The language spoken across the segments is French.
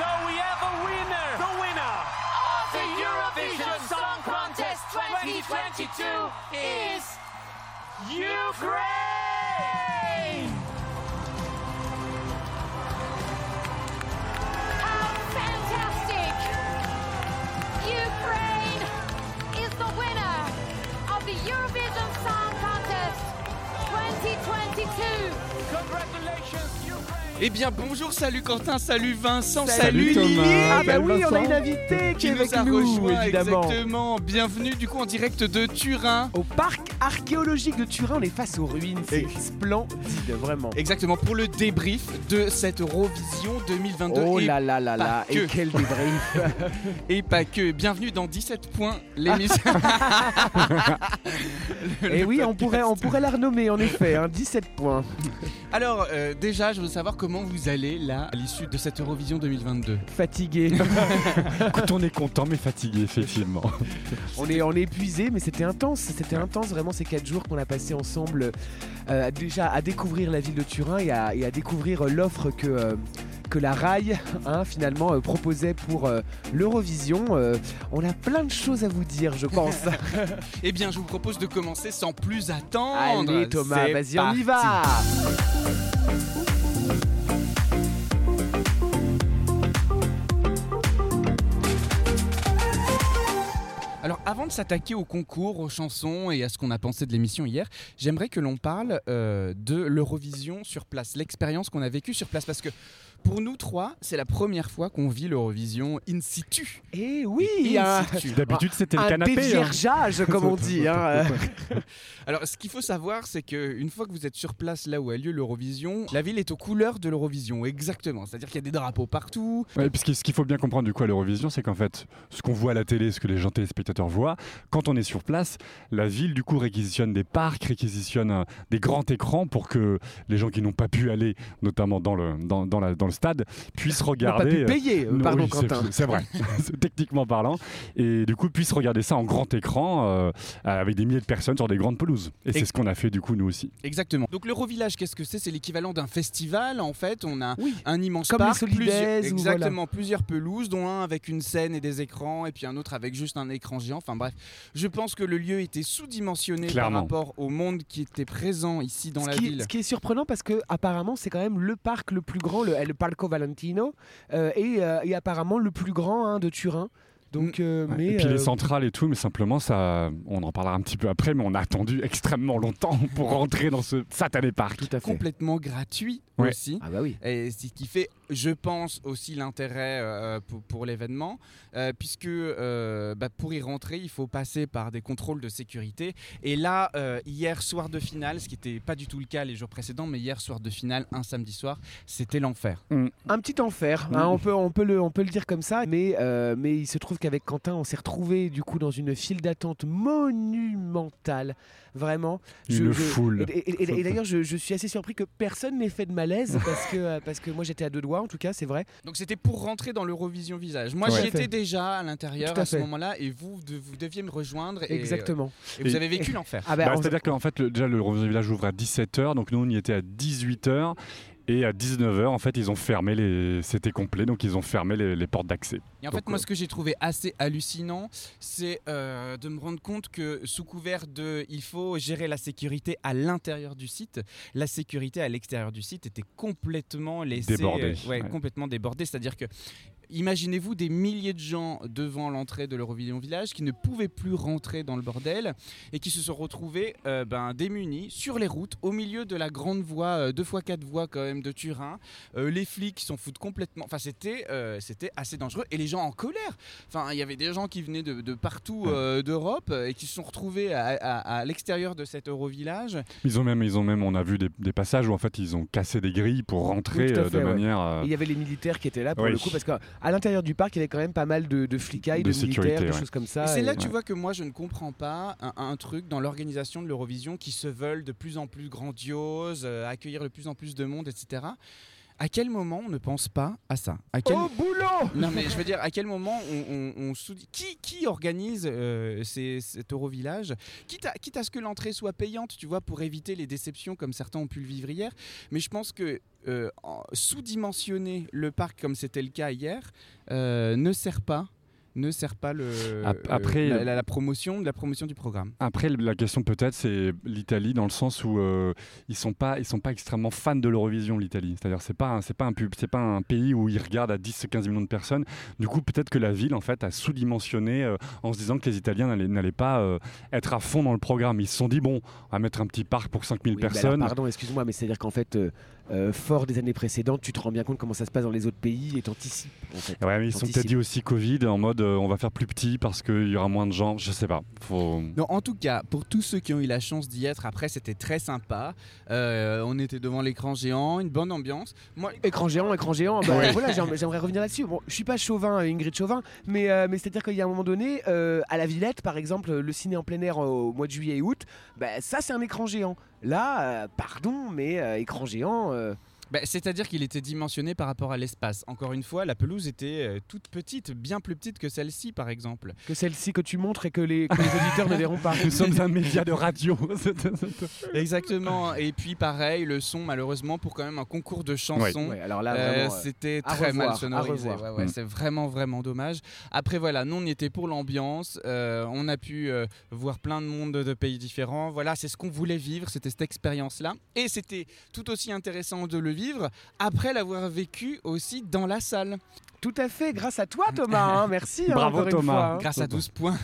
So we have a winner. The winner of the Eurovision Song Contest 2022 is Ukraine. How fantastic! Ukraine is the winner of the Eurovision Song Contest 2022. Congratulations, Ukraine. Eh bien bonjour, salut Quentin, salut Vincent, Salut, salut, Thomas. Lily Ah Ah bah oui, on a une invitée qui qui est nous avec a nous, rejoint évidemment. exactement. Bienvenue du coup en direct de Turin. Au parc archéologique de Turin, on est face aux ruines, c'est Et- splendide, vraiment. Exactement pour le débrief de cette Eurovision 2022 Oh là là là là, et quel débrief et pas que. Bienvenue dans 17 points l'émission. Et oui, on pourrait, on pourrait la renommer en effet, hein, 17 points. Alors euh, déjà, je veux savoir comment vous allez là à l'issue de cette Eurovision 2022. Fatigué. Écoute, on est content mais fatigué, effectivement. on, est, on est épuisé, mais c'était intense, c'était intense vraiment ces 4 jours qu'on a passé ensemble, euh, déjà à découvrir la ville de Turin et à, et à découvrir l'offre que... euh, que la RAI hein, finalement euh, proposait pour euh, l'Eurovision. Euh, on a plein de choses à vous dire, je pense. Eh bien, je vous propose de commencer sans plus attendre. Allez Thomas, vas-y, on y va avant de s'attaquer au concours, aux chansons et à ce qu'on a pensé de l'émission hier, j'aimerais que l'on parle euh, de l'Eurovision sur place, l'expérience qu'on a vécue sur place, parce que pour nous trois, c'est la première fois qu'on vit l'Eurovision in situ. Eh oui, In un, situ. D'habitude, c'était le un canapé. hein. déviergeage, comme on dit. hein. Alors, ce qu'il faut savoir, c'est qu'une fois que vous êtes sur place, là où a lieu l'Eurovision, la ville est aux couleurs de l'Eurovision, exactement. C'est-à-dire qu'il y a des drapeaux partout. Ouais, puisque ce qu'il faut bien comprendre du coup à l'Eurovision, c'est qu'en fait, ce qu'on voit à la télé, ce que les gens téléspectateurs voient, quand on est sur place, la ville du coup réquisitionne des parcs, réquisitionne euh, des grands écrans pour que les gens qui n'ont pas pu aller, notamment dans le, dans, dans la- dans le stade, puissent regarder. pas pu euh, payer, euh, non, pardon oui, Quentin. C'est vrai, techniquement parlant. Et du coup, puissent regarder ça en grand écran euh, avec des milliers de personnes sur des grandes pelouses. Et c'est ce qu'on a fait du coup nous aussi. Exactement. Donc l'Eurovillage, qu'est-ce que c'est? C'est l'équivalent d'un festival en fait. On a Oui. un immense Comme les parc, plusieurs, exactement plusieurs pelouses, dont un avec une scène et des écrans, et puis un autre avec juste un écran géant. Enfin bref, je pense que le lieu était sous-dimensionné par rapport au monde qui était présent ici dans ce, la qui, ville. ce qui est surprenant parce que apparemment c'est quand même le parc le plus grand, le, le Parco Valentino, euh, et, euh, et apparemment le plus grand hein, de Turin. Donc, euh, Ouais. mais et puis euh, les centrales et tout, mais simplement ça, on en parlera un petit peu après, mais on a attendu extrêmement longtemps pour rentrer dans ce satané parc. tout à fait. Complètement gratuit Ouais. aussi. Ah bah oui. Et ce qui fait, je pense, aussi l'intérêt euh, pour, pour l'événement, euh, puisque euh, bah, pour y rentrer, il faut passer par des contrôles de sécurité. Et là, euh, hier soir de finale, ce qui n'était pas du tout le cas les jours précédents, mais hier soir de finale, un samedi soir, c'était l'enfer. Un petit enfer, hein, on, peut, on, peut le, on peut le dire comme ça, mais, euh, mais il se trouve qu'avec Quentin, on s'est retrouvé du coup dans une file d'attente monumentale, vraiment. Une foule. Et, et- et- et d'ailleurs, je, je suis assez surpris que personne n'ait fait de malaise parce que, euh, parce que moi j'étais à deux doigts, en tout cas, c'est vrai. Donc c'était pour rentrer dans l'Eurovision Visage. Moi, Ouais. j'y étais déjà à l'intérieur à à ce moment-là, et vous, de- vous deviez me rejoindre. Et, Exactement. Et vous avez vécu l'enfer. Ah bah, Bah, C'est-à-dire qu'en fait, le- déjà le Eurovision Village ouvre à 17h, donc nous on y était à 18h. Et à 19h, en fait, ils ont fermé les. C'était complet, donc ils ont fermé les, les portes d'accès. Et en Donc, fait, moi, euh, ce que j'ai trouvé assez hallucinant, c'est euh, de me rendre compte que sous couvert de il faut gérer la sécurité à l'intérieur du site, la sécurité à l'extérieur du site était complètement laissée, Débordée, euh, ouais, ouais. complètement débordée. C'est-à-dire que Imaginez-vous des milliers de gens devant l'entrée de l'Eurovision Village qui ne pouvaient plus rentrer dans le bordel et qui se sont retrouvés euh, ben, démunis sur les routes au milieu de la grande voie, 2x4 voies quand même de Turin. Euh, les flics s'en foutent complètement. Enfin, c'était euh, c'était assez dangereux et les gens en colère. Enfin, il y avait des gens qui venaient de, de partout euh, d'Europe euh, et qui se sont retrouvés à, à- à l'extérieur de cet Eurovillage. Ils ont même, ils ont même, on a vu des, des passages où en fait ils ont cassé des grilles pour rentrer Oui, euh, fait, de ouais. manière. euh, Il y avait les militaires qui étaient là pour Oui. le coup, parce qu'à l'intérieur du parc, il y avait quand même pas mal de, de flicailles, de, De sécurité, militaires, de ouais. choses comme ça. Et c'est et- là, tu vois, que moi, je ne comprends pas un, un truc dans l'organisation de l'Eurovision qui se veulent de plus en plus grandiose, euh, accueillir de plus en plus de monde, etc. À quel moment on ne pense pas à ça? À quel... Au boulot! Non mais je veux dire, à quel moment on, on- on sous- qui, qui organise euh, ces, cet Eurovillage? Quitte à, quitte à ce que l'entrée soit payante, tu vois, pour éviter les déceptions comme certains ont pu le vivre hier. Mais je pense que euh, en- sous-dimensionner le parc comme c'était le cas hier euh, ne sert pas ne sert pas le, euh, après- la, la- la promotion la promotion du programme. Après, la question peut-être, c'est l'Italie dans le sens où euh, ils sont pas, ils sont pas extrêmement fans de l'Eurovision, l'Italie. C'est-à-dire, c'est pas, c'est pas un pub, c'est pas un pays où ils regardent à 10-15 millions de personnes. Du coup, peut-être que la ville, en fait, a sous-dimensionné euh, en se disant que les Italiens n'allaient, n'allaient pas euh, être à fond dans le programme. Ils se sont dit bon, on va mettre un petit parc pour 5000 Oui, alors, personnes. pardon, excuse-moi, mais c'est-à-dire qu'en fait, euh, fort des années précédentes, tu te rends bien compte comment ça se passe dans les autres pays et t'anticipes. En fait. Ouais, mais ils sont peut-être dit aussi Covid en mode euh, on va faire plus petit parce qu'il y aura moins de gens. Je sais pas. Faut... Non, en tout cas, pour tous ceux qui ont eu la chance d'y être, après c'était très sympa. Euh, on était devant l'écran géant, une bonne ambiance. Moi, Écran géant, écran géant. bah, voilà, j'aim- j'aimerais revenir là-dessus. Bon, je suis pas chauvin, Ingrid Chauvin, mais, euh, mais c'est-à-dire qu'il y a un moment donné, euh, à la Villette, par exemple, le ciné en plein air au mois de juillet et août, bah, ça c'est un écran géant. Là, euh, pardon, mais euh, écran géant. Bah, C'est-à-dire qu'il était dimensionné par rapport à l'espace. Encore une fois, la pelouse était euh, toute petite, bien plus petite que celle-ci, par exemple. que celle-ci que tu montres et que les, que les auditeurs ne verront pas. Nous sommes un média de radio. Exactement. Et puis pareil, le son, malheureusement, pour quand même un concours de chansons. Ouais, euh, euh, c'était très revoir, mal sonorisé. revoir. Ouais, ouais, Mm. C'est vraiment, vraiment dommage. Après, voilà, nous, on y était pour l'ambiance. Euh, on a pu euh, voir plein de monde de pays différents. Voilà, c'est ce qu'on voulait vivre. C'était cette expérience-là. Et c'était tout aussi intéressant de le vivre après l'avoir vécu aussi dans la salle. Tout à fait, grâce à toi Thomas, hein, merci. hein, Bravo, une Thomas. fois, hein. Grâce à 12 points.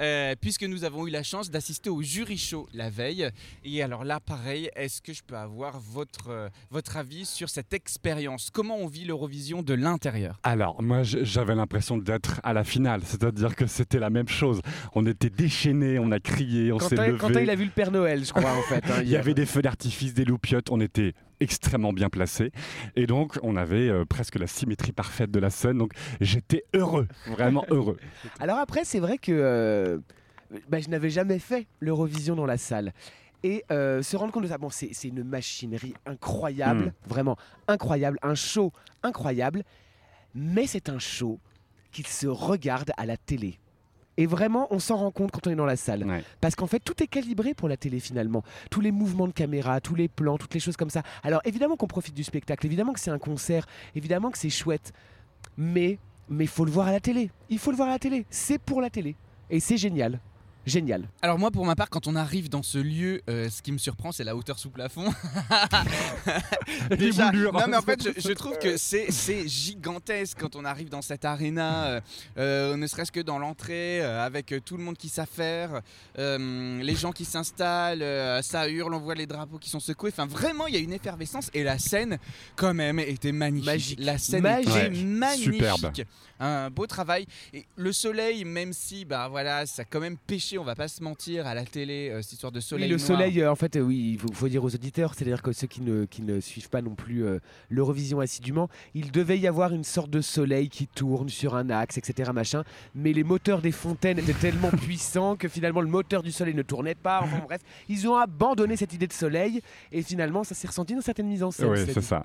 Euh, puisque nous avons eu la chance d'assister au jury show la veille. Et alors là, pareil, est-ce que je peux avoir votre, euh, votre avis sur cette expérience? Comment on vit l'Eurovision de l'intérieur? Alors, moi, j'avais l'impression d'être à la finale, c'est-à-dire que c'était la même chose. On était déchaînés, on a crié, on s'est levé. Quentin, il a vu le Père Noël, je crois, en fait. hein, Il y avait des feux d'artifice, des loupiottes, on était extrêmement bien placés. Et donc, on avait euh, presque la symétrie parfaite de la scène. Donc, j'étais heureux, vraiment heureux. Alors après, c'est vrai que euh, bah, je n'avais jamais fait l'Eurovision dans la salle. Et euh, se rendre compte de ça, bon, c'est c'est une machinerie incroyable, Hmm. vraiment incroyable, un show incroyable, mais c'est un show qui se regarde à la télé. Et vraiment, on s'en rend compte quand on est dans la salle. Ouais. Parce qu'en fait, tout est calibré pour la télé finalement. Tous les mouvements de caméra, tous les plans, toutes les choses comme ça. Alors évidemment qu'on profite du spectacle, évidemment que c'est un concert, évidemment que c'est chouette. Mais mais il faut le voir à la télé. Il faut le voir à la télé. C'est pour la télé. Et c'est génial. Génial. Alors moi, pour ma part, quand on arrive dans ce lieu, euh, ce qui me surprend, c'est la hauteur sous plafond. Déjà, non mais en fait, je, je trouve que c'est c'est gigantesque quand on arrive dans cette arena, euh, euh, ne serait-ce que dans l'entrée, euh, avec euh, tout le monde qui s'affaire, euh, les gens qui s'installent, euh, ça hurle, on voit les drapeaux qui sont secoués. Enfin, vraiment, il y a une effervescence et la scène, quand même, était magnifique. Magique. La scène Magique. était Ouais, magnifique. superbe. Un beau travail. Et le soleil, même si, bah voilà, ça a quand même pêché, on va pas se mentir, à la télé, euh, cette histoire de soleil. oui, le noir. soleil, euh, en fait, euh, oui, il faut, faut dire aux auditeurs, c'est-à-dire que ceux qui ne, qui ne suivent pas non plus euh, l'Eurovision assidûment, il devait y avoir une sorte de soleil qui tourne sur un axe, etc. Machin, mais les moteurs des fontaines étaient tellement puissants que finalement le moteur du soleil ne tournait pas. Enfin bref, ils ont abandonné cette idée de soleil et finalement ça s'est ressenti dans certaines mises en scène. Oui, c'est ça.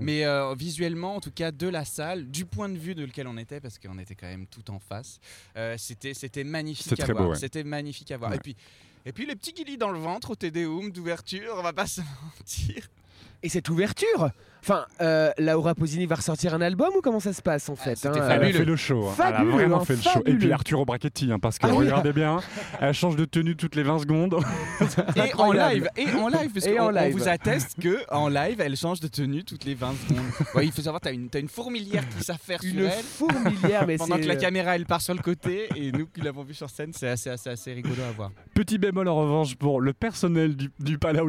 Mais euh, visuellement, en tout cas, de la salle, du point de vue de lequel on était, parce qu'on était quand même tout en face, euh, c'était c'était magnifique à très voir. beau, ouais. C'était magnifique à voir. Et puis. Et puis les petits guilis dans le ventre au Tédéum d'ouverture, on va pas se mentir. Et cette ouverture Enfin, euh, Laura Posini va ressortir un album ou comment ça se passe en fait c'était hein, Elle a fait le show. hein. Elle a vraiment hein, fait le show. Et puis Arturo Brachetti, hein, parce que Ah regardez bien, elle change de tenue toutes les 20 secondes. Et en live, et en live, parce qu'on en on live. vous atteste que en live, elle change de tenue toutes les 20 secondes. Ouais, il faut savoir, t'as une, t'as une fourmilière qui s'affaire sur Une elle. fourmilière, mais Pendant que la caméra elle part sur le côté et nous qui l'avons vu sur scène, c'est assez, assez, assez rigolo à voir. Petit bémol en revanche pour le personnel du, du Palais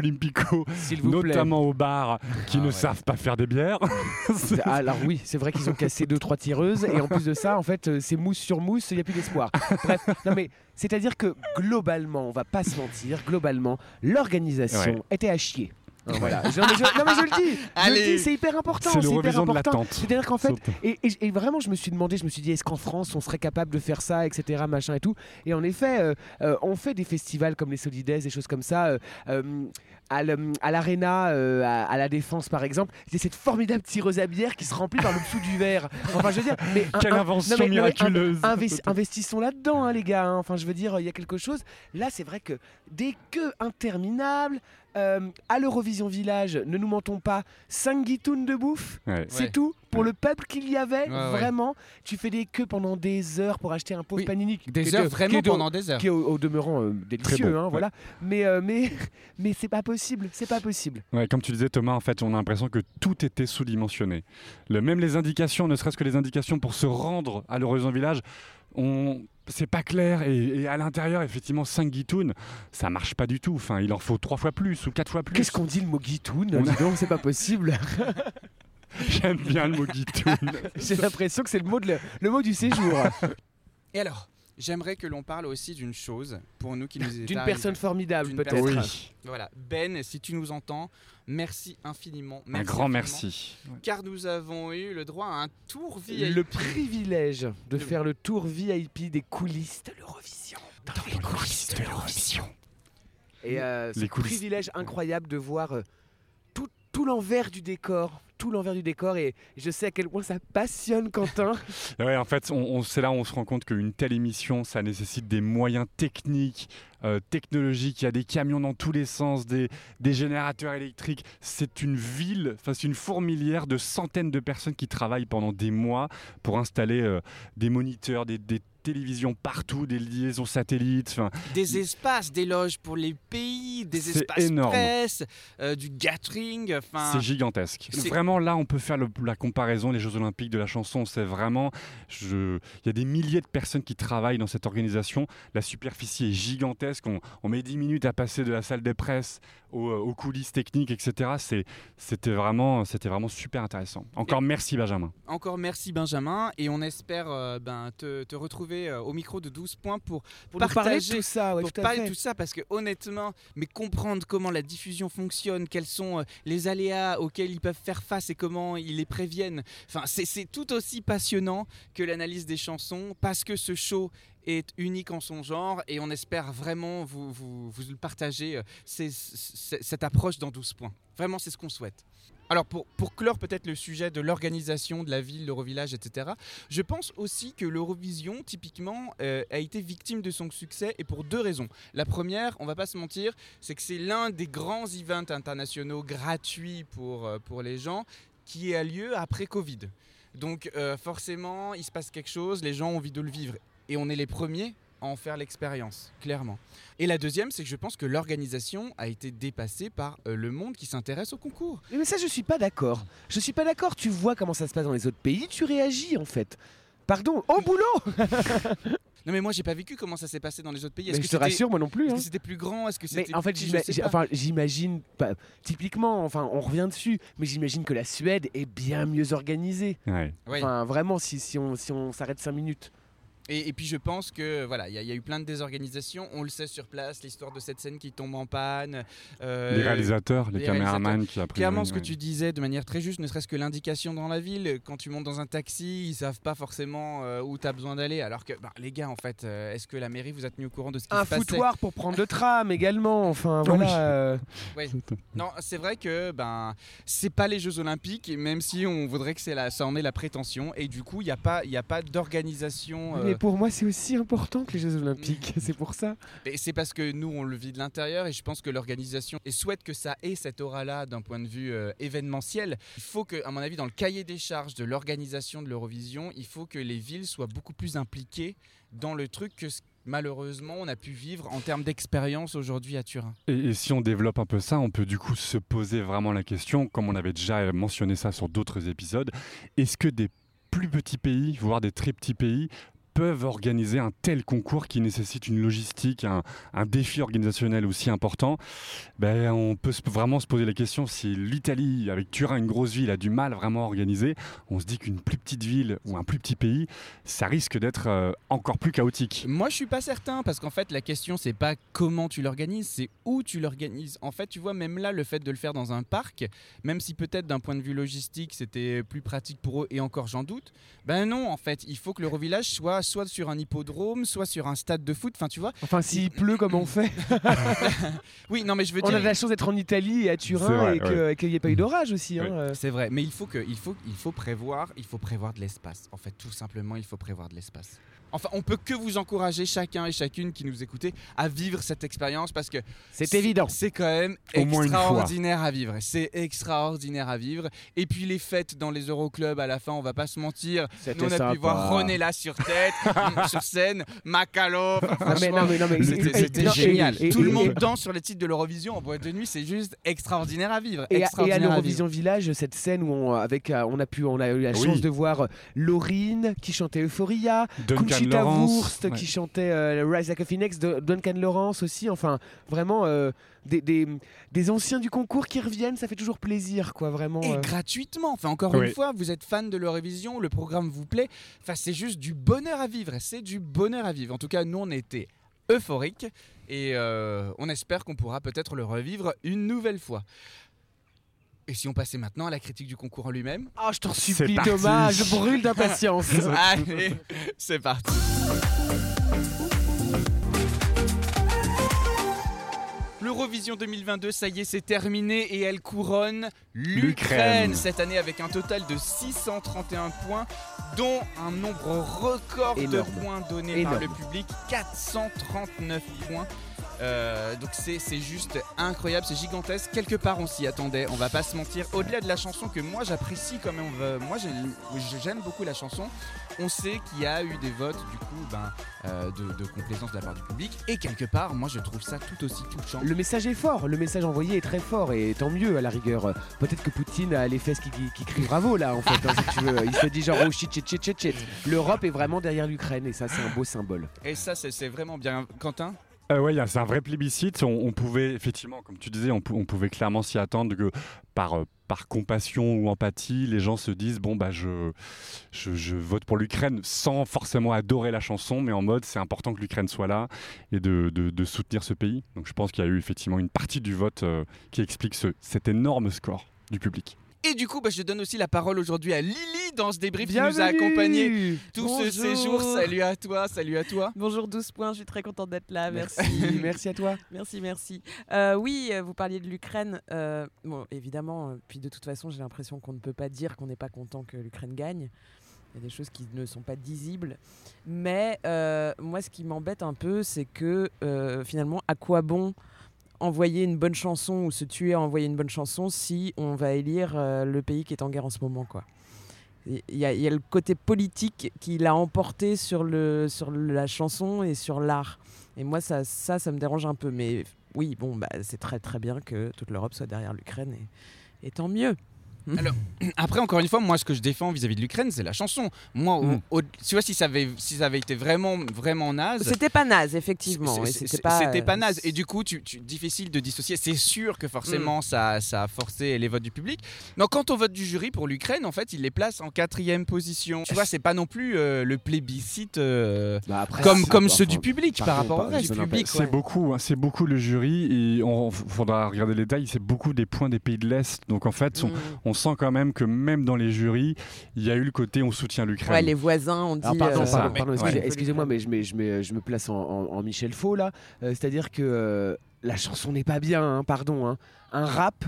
plaît. notamment au bar, qui Ah ne ouais. savent pas faire des bières. C'est- Alors oui, c'est vrai qu'ils ont cassé deux trois tireuses et en plus de ça, en fait, euh, c'est mousse sur mousse, il n'y a plus d'espoir. Bref, non mais c'est-à-dire que globalement, on va pas se mentir, globalement, l'organisation Ouais. était à chier. Voilà. Je- non, mais je, non, mais je le dis, le c'est hyper important. C'est hyper l'Eurovision de important. l'attente. C'est-à-dire qu'en fait, et, et- et vraiment, je me suis demandé, je me suis dit, est-ce qu'en France, on serait capable de faire ça, etc., machin et tout. Et en effet, euh, euh, on fait des festivals comme les Solidaires, des choses comme ça, euh, euh, à l'Arena, à, l'Arena, euh, à, à la Défense, par exemple. A cette formidable tireuse à bière qui se remplit par le dessous du verre. Enfin, je veux dire, mais un- Quelle un- invention non, mais- un- miraculeuse. Inves- investissons là-dedans, hein, les gars. hein. Enfin, je veux dire, il y a quelque chose. Là, c'est vrai que des queues interminables. Euh, à l'Eurovision Village, ne nous mentons pas, 5 guitounes de bouffe, Ouais. c'est Ouais. tout. Pour Ouais. le peuple qu'il y avait, Ouais, ouais. vraiment, tu fais des queues pendant des heures pour acheter un pauvre Oui, panini. Des est heures de- vraiment de- pendant des heures. Qui est au, au demeurant euh, délicieux, bon, hein, ouais. voilà. Mais, euh, mais, mais c'est pas possible, c'est pas possible. Ouais, comme tu disais Thomas, en fait, on a l'impression que tout était sous-dimensionné. Le, même les indications, ne serait-ce que les indications pour se rendre à l'Horizon Village, on... c'est pas clair. Et, et à l'intérieur, effectivement, 5 guitounes, ça marche pas du tout. Enfin, il en faut trois fois plus ou quatre fois plus. Qu'est-ce qu'on dit le mot guitoune On a- donc, c'est pas possible. J'aime bien le mot guitoune. J'ai l'impression que c'est le mot, de le, le mot du séjour. Et alors, j'aimerais que l'on parle aussi d'une chose pour nous qui nous est D'une personne formidable, peut-être. oui, Voilà, Ben, si tu nous entends, merci infiniment. un merci grand infiniment, merci. Car nous avons eu le droit à un tour VIP. Le privilège de Le- faire le tour VIP des coulisses de l'Eurovision. Dans les coulisses de l'Eurovision. Et euh, ce Les coulisses. privilège incroyable de voir euh, tout, tout l'envers du décor. Tout l'envers du décor. Et je sais à quel point ça passionne Quentin. Ouais, en fait, on, on- c'est là où on se rend compte qu'une telle émission, ça nécessite des moyens techniques, euh, technologiques. Il y a des camions dans tous les sens, des, générateurs électriques. C'est une ville, enfin, c'est une fourmilière de centaines de personnes qui travaillent pendant des mois pour installer euh, des moniteurs, des, des télévisions partout, des liaisons satellites. Des espaces, des loges pour les pays, des espaces énorme. presse, euh, du gathering. C'est gigantesque. c'est- Vraiment, là, on peut faire le- la comparaison. Les Jeux Olympiques de la chanson, c'est vraiment. Il y a des milliers de personnes qui travaillent dans cette organisation. La superficie est gigantesque. On, on met 10 minutes à passer de la salle des presses aux, euh, aux coulisses techniques, etc. C'était vraiment, c'était vraiment super intéressant. Encore merci, Benjamin. Encore merci Benjamin et on espère euh, ben, te, te retrouver euh, au micro de 12 points pour, Pour nous parler de partager tout ça. ouais, pour tout parler fait. de tout ça parce que honnêtement, mais comprendre comment la diffusion fonctionne, quels sont euh, les aléas auxquels ils peuvent faire face et comment ils les préviennent, enfin c'est c'est tout aussi passionnant que l'analyse des chansons parce que ce show est unique en son genre et on espère vraiment vous, vous, vous partager euh, cette approche dans 12 points. Vraiment c'est ce qu'on souhaite. Alors pour, pour clore peut-être le sujet de l'organisation de la ville, l'Eurovillage, etc., je pense aussi que l'Eurovision, typiquement, euh, a été victime de son succès et pour deux raisons. La première, on va pas se mentir, c'est que c'est l'un des grands events internationaux gratuits pour, euh, pour les gens qui a lieu après Covid. Donc forcément, il se passe quelque chose, les gens ont envie de le vivre. Et on est les premiers à en faire l'expérience, clairement. Et la deuxième, c'est que je pense que l'organisation a été dépassée par euh, le monde qui s'intéresse au concours. Mais ça, je suis pas d'accord. Je suis pas d'accord. Tu vois comment ça se passe dans les autres pays, tu réagis en fait. Pardon, au boulot Non mais moi j'ai pas vécu comment ça s'est passé dans les autres pays. Mais Est-ce je que te c'était- rassure, moi non plus. Est-ce hein. que c'était plus grand? Est-ce que Mais c'était en fait, Je enfin, j'imagine, typiquement, enfin, on revient dessus, mais j'imagine que la Suède est bien mieux organisée. Ouais. Enfin, vraiment, si, si on si on s'arrête 5 minutes. Et, et puis je pense que voilà, il y, a- il y a eu plein de désorganisations. On le sait sur place, l'histoire de cette scène qui tombe en panne. euh, les réalisateurs, les, les caméramans qui après. Clairement, ce que ouais. tu disais de manière très juste, ne serait-ce que l'indication dans la ville, quand tu montes dans un taxi, ils savent pas forcément euh, où tu as besoin d'aller. Alors que, bah, les gars, en fait, euh, est-ce que la mairie vous a tenu au courant de ce qui Un se passait? foutoir pour prendre le tram également. Enfin, Oui. voilà. Non, c'est vrai que ben c'est pas les Jeux Olympiques, même si on voudrait que c'est la, ça en est la prétention. Et du coup, il n'y a pas, il y a pas d'organisation. Euh, Mais pour moi, c'est aussi important que les Jeux Olympiques. c'est pour ça. Et c'est parce que nous, on le vit de l'intérieur et je pense que l'organisation souhaite que ça ait cette aura-là d'un point de vue euh, événementiel. Il faut que, à mon avis, dans le cahier des charges de l'organisation de l'Eurovision, il faut que les villes soient beaucoup plus impliquées dans le truc que ce- malheureusement on a pu vivre en termes d'expérience aujourd'hui à Turin. Et, et si on développe un peu ça, on peut du coup se poser vraiment la question, comme on avait déjà mentionné ça sur d'autres épisodes, est-ce que des plus petits pays, voire des très petits pays, peuvent organiser un tel concours qui nécessite une logistique, un, défi organisationnel aussi important, ben, on peut vraiment se poser la question si l'Italie, avec Turin, une grosse ville, a du mal vraiment à organiser, on se dit qu'une plus petite ville ou un plus petit pays, ça risque d'être euh, encore plus chaotique. Moi, je suis pas certain parce qu'en fait, la question c'est pas comment tu l'organises, c'est où tu l'organises. En fait, tu vois, même là, le fait de le faire dans un parc, même si peut-être d'un point de vue logistique c'était plus pratique pour eux, et encore j'en doute, ben non, en fait, il faut que l'Eurovillage soit soit sur un hippodrome, soit sur un stade de foot. Enfin, tu vois. Enfin, s'il pleut, comment on fait? Oui, non, mais je veux On dire. a de la chance d'être en Italie et à Turin vrai, et qu'il n'y ait pas eu d'orage aussi. hein, Oui. euh. C'est vrai, mais il faut que, il faut, il faut prévoir, il faut prévoir de l'espace. En fait, tout simplement, il faut prévoir de l'espace. Enfin, on peut que vous encourager chacun et chacune qui nous écoutez à vivre cette expérience parce que C'est évident. C'est quand même Au extraordinaire à vivre. C'est extraordinaire à vivre. Et puis les fêtes dans les Euroclubs à la fin, on va pas se mentir. Nous, on a pu voir René là sur tête, sur scène, Macalo. Enfin, Non, mais, franchement, non, mais, non, mais- C'était et- génial. et- Tout le et- monde danse sur les titres de l'Eurovision en boîte de nuit. C'est juste extraordinaire à vivre. Et à, l'Eurovision Village, cette scène où on, avec, euh, on, a pu, on a eu la Oui. chance de voir euh, Laurine qui chantait Euphoria, Duncan Lawrence, Wurst ouais. qui chantait euh, Rise Like a Phoenix, de- Duncan Lawrence aussi. Enfin, vraiment euh, des, des, des anciens du concours qui reviennent, ça fait toujours plaisir, quoi, vraiment. Et euh. gratuitement. Enfin, encore Oui. une fois, vous êtes fan de l'Eurovision, le programme vous plaît. Enfin, c'est juste du bonheur à vivre. C'est du bonheur à vivre. En tout cas, nous, on était euphoriques et euh, on espère qu'on pourra peut-être le revivre une nouvelle fois. Et si on passait maintenant à la critique du concours en lui-même Ah, je t'en supplie, parti. Thomas, je brûle d'impatience. Allez, c'est parti. L'Eurovision 2022, ça y est, c'est terminé et elle couronne l'Ukraine cette année avec un total de 631 points, dont un nombre record Énorme. de points donnés par le public, 439 points. Euh, donc c'est juste incroyable, c'est gigantesque. Quelque part on s'y attendait, on va pas se mentir. Au-delà de la chanson que moi j'apprécie quand même, euh, moi j'ai- j'aime beaucoup la chanson. On sait qu'il y a eu des votes du coup ben, euh, de, de complaisance de la part du public et quelque part moi je trouve ça tout aussi touchant. Le message est fort, le message envoyé est très fort et tant mieux à la rigueur. Peut-être que Poutine a les fesses qui, qui, qui crient bravo là en fait, hein, si tu veux. Il se dit genre oh shit shit shit shit shit. L'Europe est vraiment derrière l'Ukraine et ça c'est un beau symbole. Et ça c'est vraiment bien. Quentin? Euh, a- c'est un vrai plébiscite. On, pouvait, effectivement, comme tu disais, on, pou- on pouvait clairement s'y attendre que par, euh, par compassion ou empathie, les gens se disent bon, bah, je, vote pour l'Ukraine sans forcément adorer la chanson, mais en mode c'est important que l'Ukraine soit là et de soutenir ce pays. Donc je pense qu'il y a eu effectivement une partie du vote euh, qui explique ce, cet énorme score du public. Et du coup bah, je donne aussi la parole aujourd'hui à Lily dans ce débrief qui nous a accompagnés tout ce Bonjour. séjour. Salut à toi, salut à toi. Bonjour 12 points, je suis très contente d'être là, merci. Merci, à toi. merci, merci. Euh, oui, euh, vous parliez de l'Ukraine. euh, bon, évidemment, puis de toute façon, j'ai l'impression qu'on ne peut pas dire qu'on n'est pas content que l'Ukraine gagne. Il y a des choses qui ne sont pas dissibles. Mais euh, moi, ce qui m'embête un peu, c'est que euh, finalement, à quoi bon envoyer une bonne chanson ou se tuer à envoyer une bonne chanson si on va élire euh, le pays qui est en guerre en ce moment, quoi. Il y, a- le côté politique qui l'a emporté sur, le, sur la chanson et sur l'art. Et moi, ça, ça, ça me dérange un peu. Mais oui, bon, bah, c'est très très bien que toute l'Europe soit derrière l'Ukraine. Et tant mieux. Après, encore une fois, moi, ce que je défends vis-à-vis de l'Ukraine, c'est la chanson. Moi, Mm. au- tu vois, si ça avait, si ça avait été vraiment, vraiment naze. C'était pas naze, effectivement. C'était pas, euh, naze. Et du coup, tu, tu- difficile de dissocier. C'est sûr que forcément, Mm. ça, ça a forcé les votes du public. Non, quant au vote du jury pour l'Ukraine, en fait, il les place en quatrième position. Tu vois, c'est pas non plus euh, le plébiscite euh, Bah, après, comme, comme ceux du public par rapport au reste du public. C'est ouais. beaucoup, hein, c'est beaucoup le jury et on faudra regarder les détails. C'est beaucoup des points des pays de l'Est. Donc en fait, on. On sent quand même que même dans les jurys, il y a eu le côté on soutient l'Ukraine. Ouais, les voisins ont dit. Pardon, euh, pardon, ouais. excusez- excusez-moi, mais je, mets- je, mets- je me place en, en- en Michel Faux là. Euh, C'est-à-dire que euh, la chanson n'est pas bien, hein, pardon. hein. Un rap,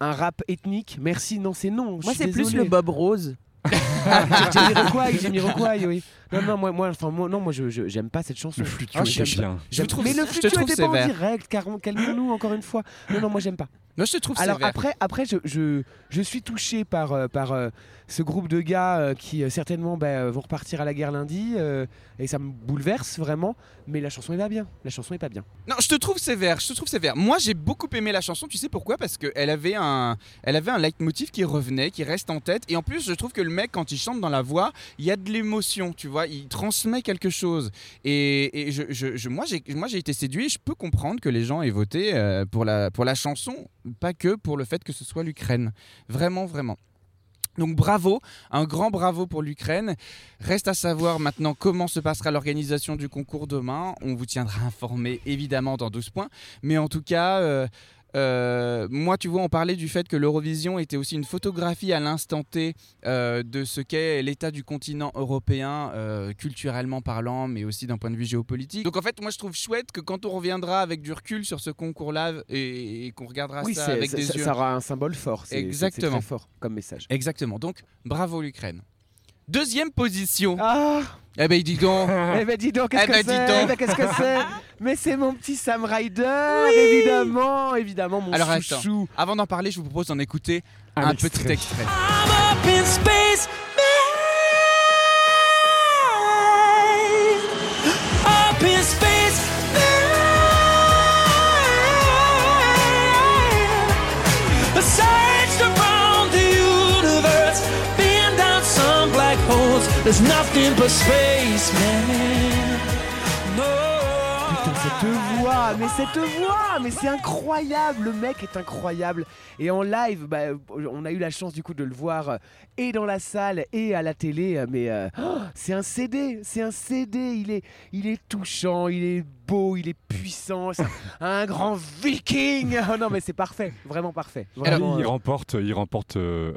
un rap ethnique, merci, non, c'est non. Moi, c'est plus le Bob Rose. Ah, Jamiroquai, Jamiroquai, oui. Non, non, moi, moi, enfin, moi, non, moi, je, je- j'aime pas cette chanson. Le flûte Ah, j'aime bien. Je trouve- mais le je te futur trouve était pas en sévère. direct, car calmons-nous encore une fois. Non, non, moi, j'aime pas. Moi, je te trouve Alors sévère. après, après je, je, je suis touché par, euh, par euh, ce groupe de gars euh, qui euh, certainement bah, euh, vont repartir à la guerre lundi euh, et ça me bouleverse vraiment. Mais la chanson est pas bien. La chanson est pas bien. Non, je te trouve sévère, je te trouve sévère. Moi, j'ai beaucoup aimé la chanson, tu sais pourquoi? Parce qu'elle avait un elle avait un leitmotiv qui revenait, qui reste en tête et en plus, je trouve que le mec quand il chante dans la voix, il y a de l'émotion, tu il transmet quelque chose. Et, moi j'ai été séduit, je peux comprendre que les gens aient voté euh, pour la pour la chanson, pas que pour le fait que ce soit l'Ukraine. Vraiment vraiment. Donc bravo, un grand bravo pour l'Ukraine. Reste à savoir maintenant comment se passera l'organisation du concours demain. On vous tiendra informé évidemment dans 12 points. Mais en tout cas, euh, euh, moi tu vois, on parlait du fait que l'Eurovision était aussi une photographie à l'instant T euh, de ce qu'est l'état du continent européen, euh, culturellement parlant, mais aussi d'un point de vue géopolitique. Donc en fait, moi je trouve chouette que quand on reviendra avec du recul sur ce concours-là et, et qu'on regardera oui, ça avec ça, des ça- yeux... ça aura un symbole fort. Exactement. très fort comme message. Exactement, donc bravo l'Ukraine. Deuxième position. Ah Eh ben dis donc. Eh ben dis donc, qu'est-ce Eh ben, que c'est donc. Eh ben, Qu'est-ce que c'est Mais c'est mon petit Sam Ryder, évidemment, évidemment, mon Alors, chouchou. Avant d'en parler, je vous propose d'en écouter Un un, extrait. petit extrait. I'm up in space, There's nothing but space, man. Putain, No. cette voix, mais cette voix, mais c'est incroyable, le mec est incroyable. Et en live, bah, on a eu la chance du coup de le voir euh, et dans la salle et à la télé, euh, mais euh, oh, c'est un CD, c'est un CD, il est, il est touchant, il est beau, il est puissant, c'est un grand viking. Oh non mais c'est parfait, vraiment parfait. Vraiment, il euh, remporte, il remporte euh,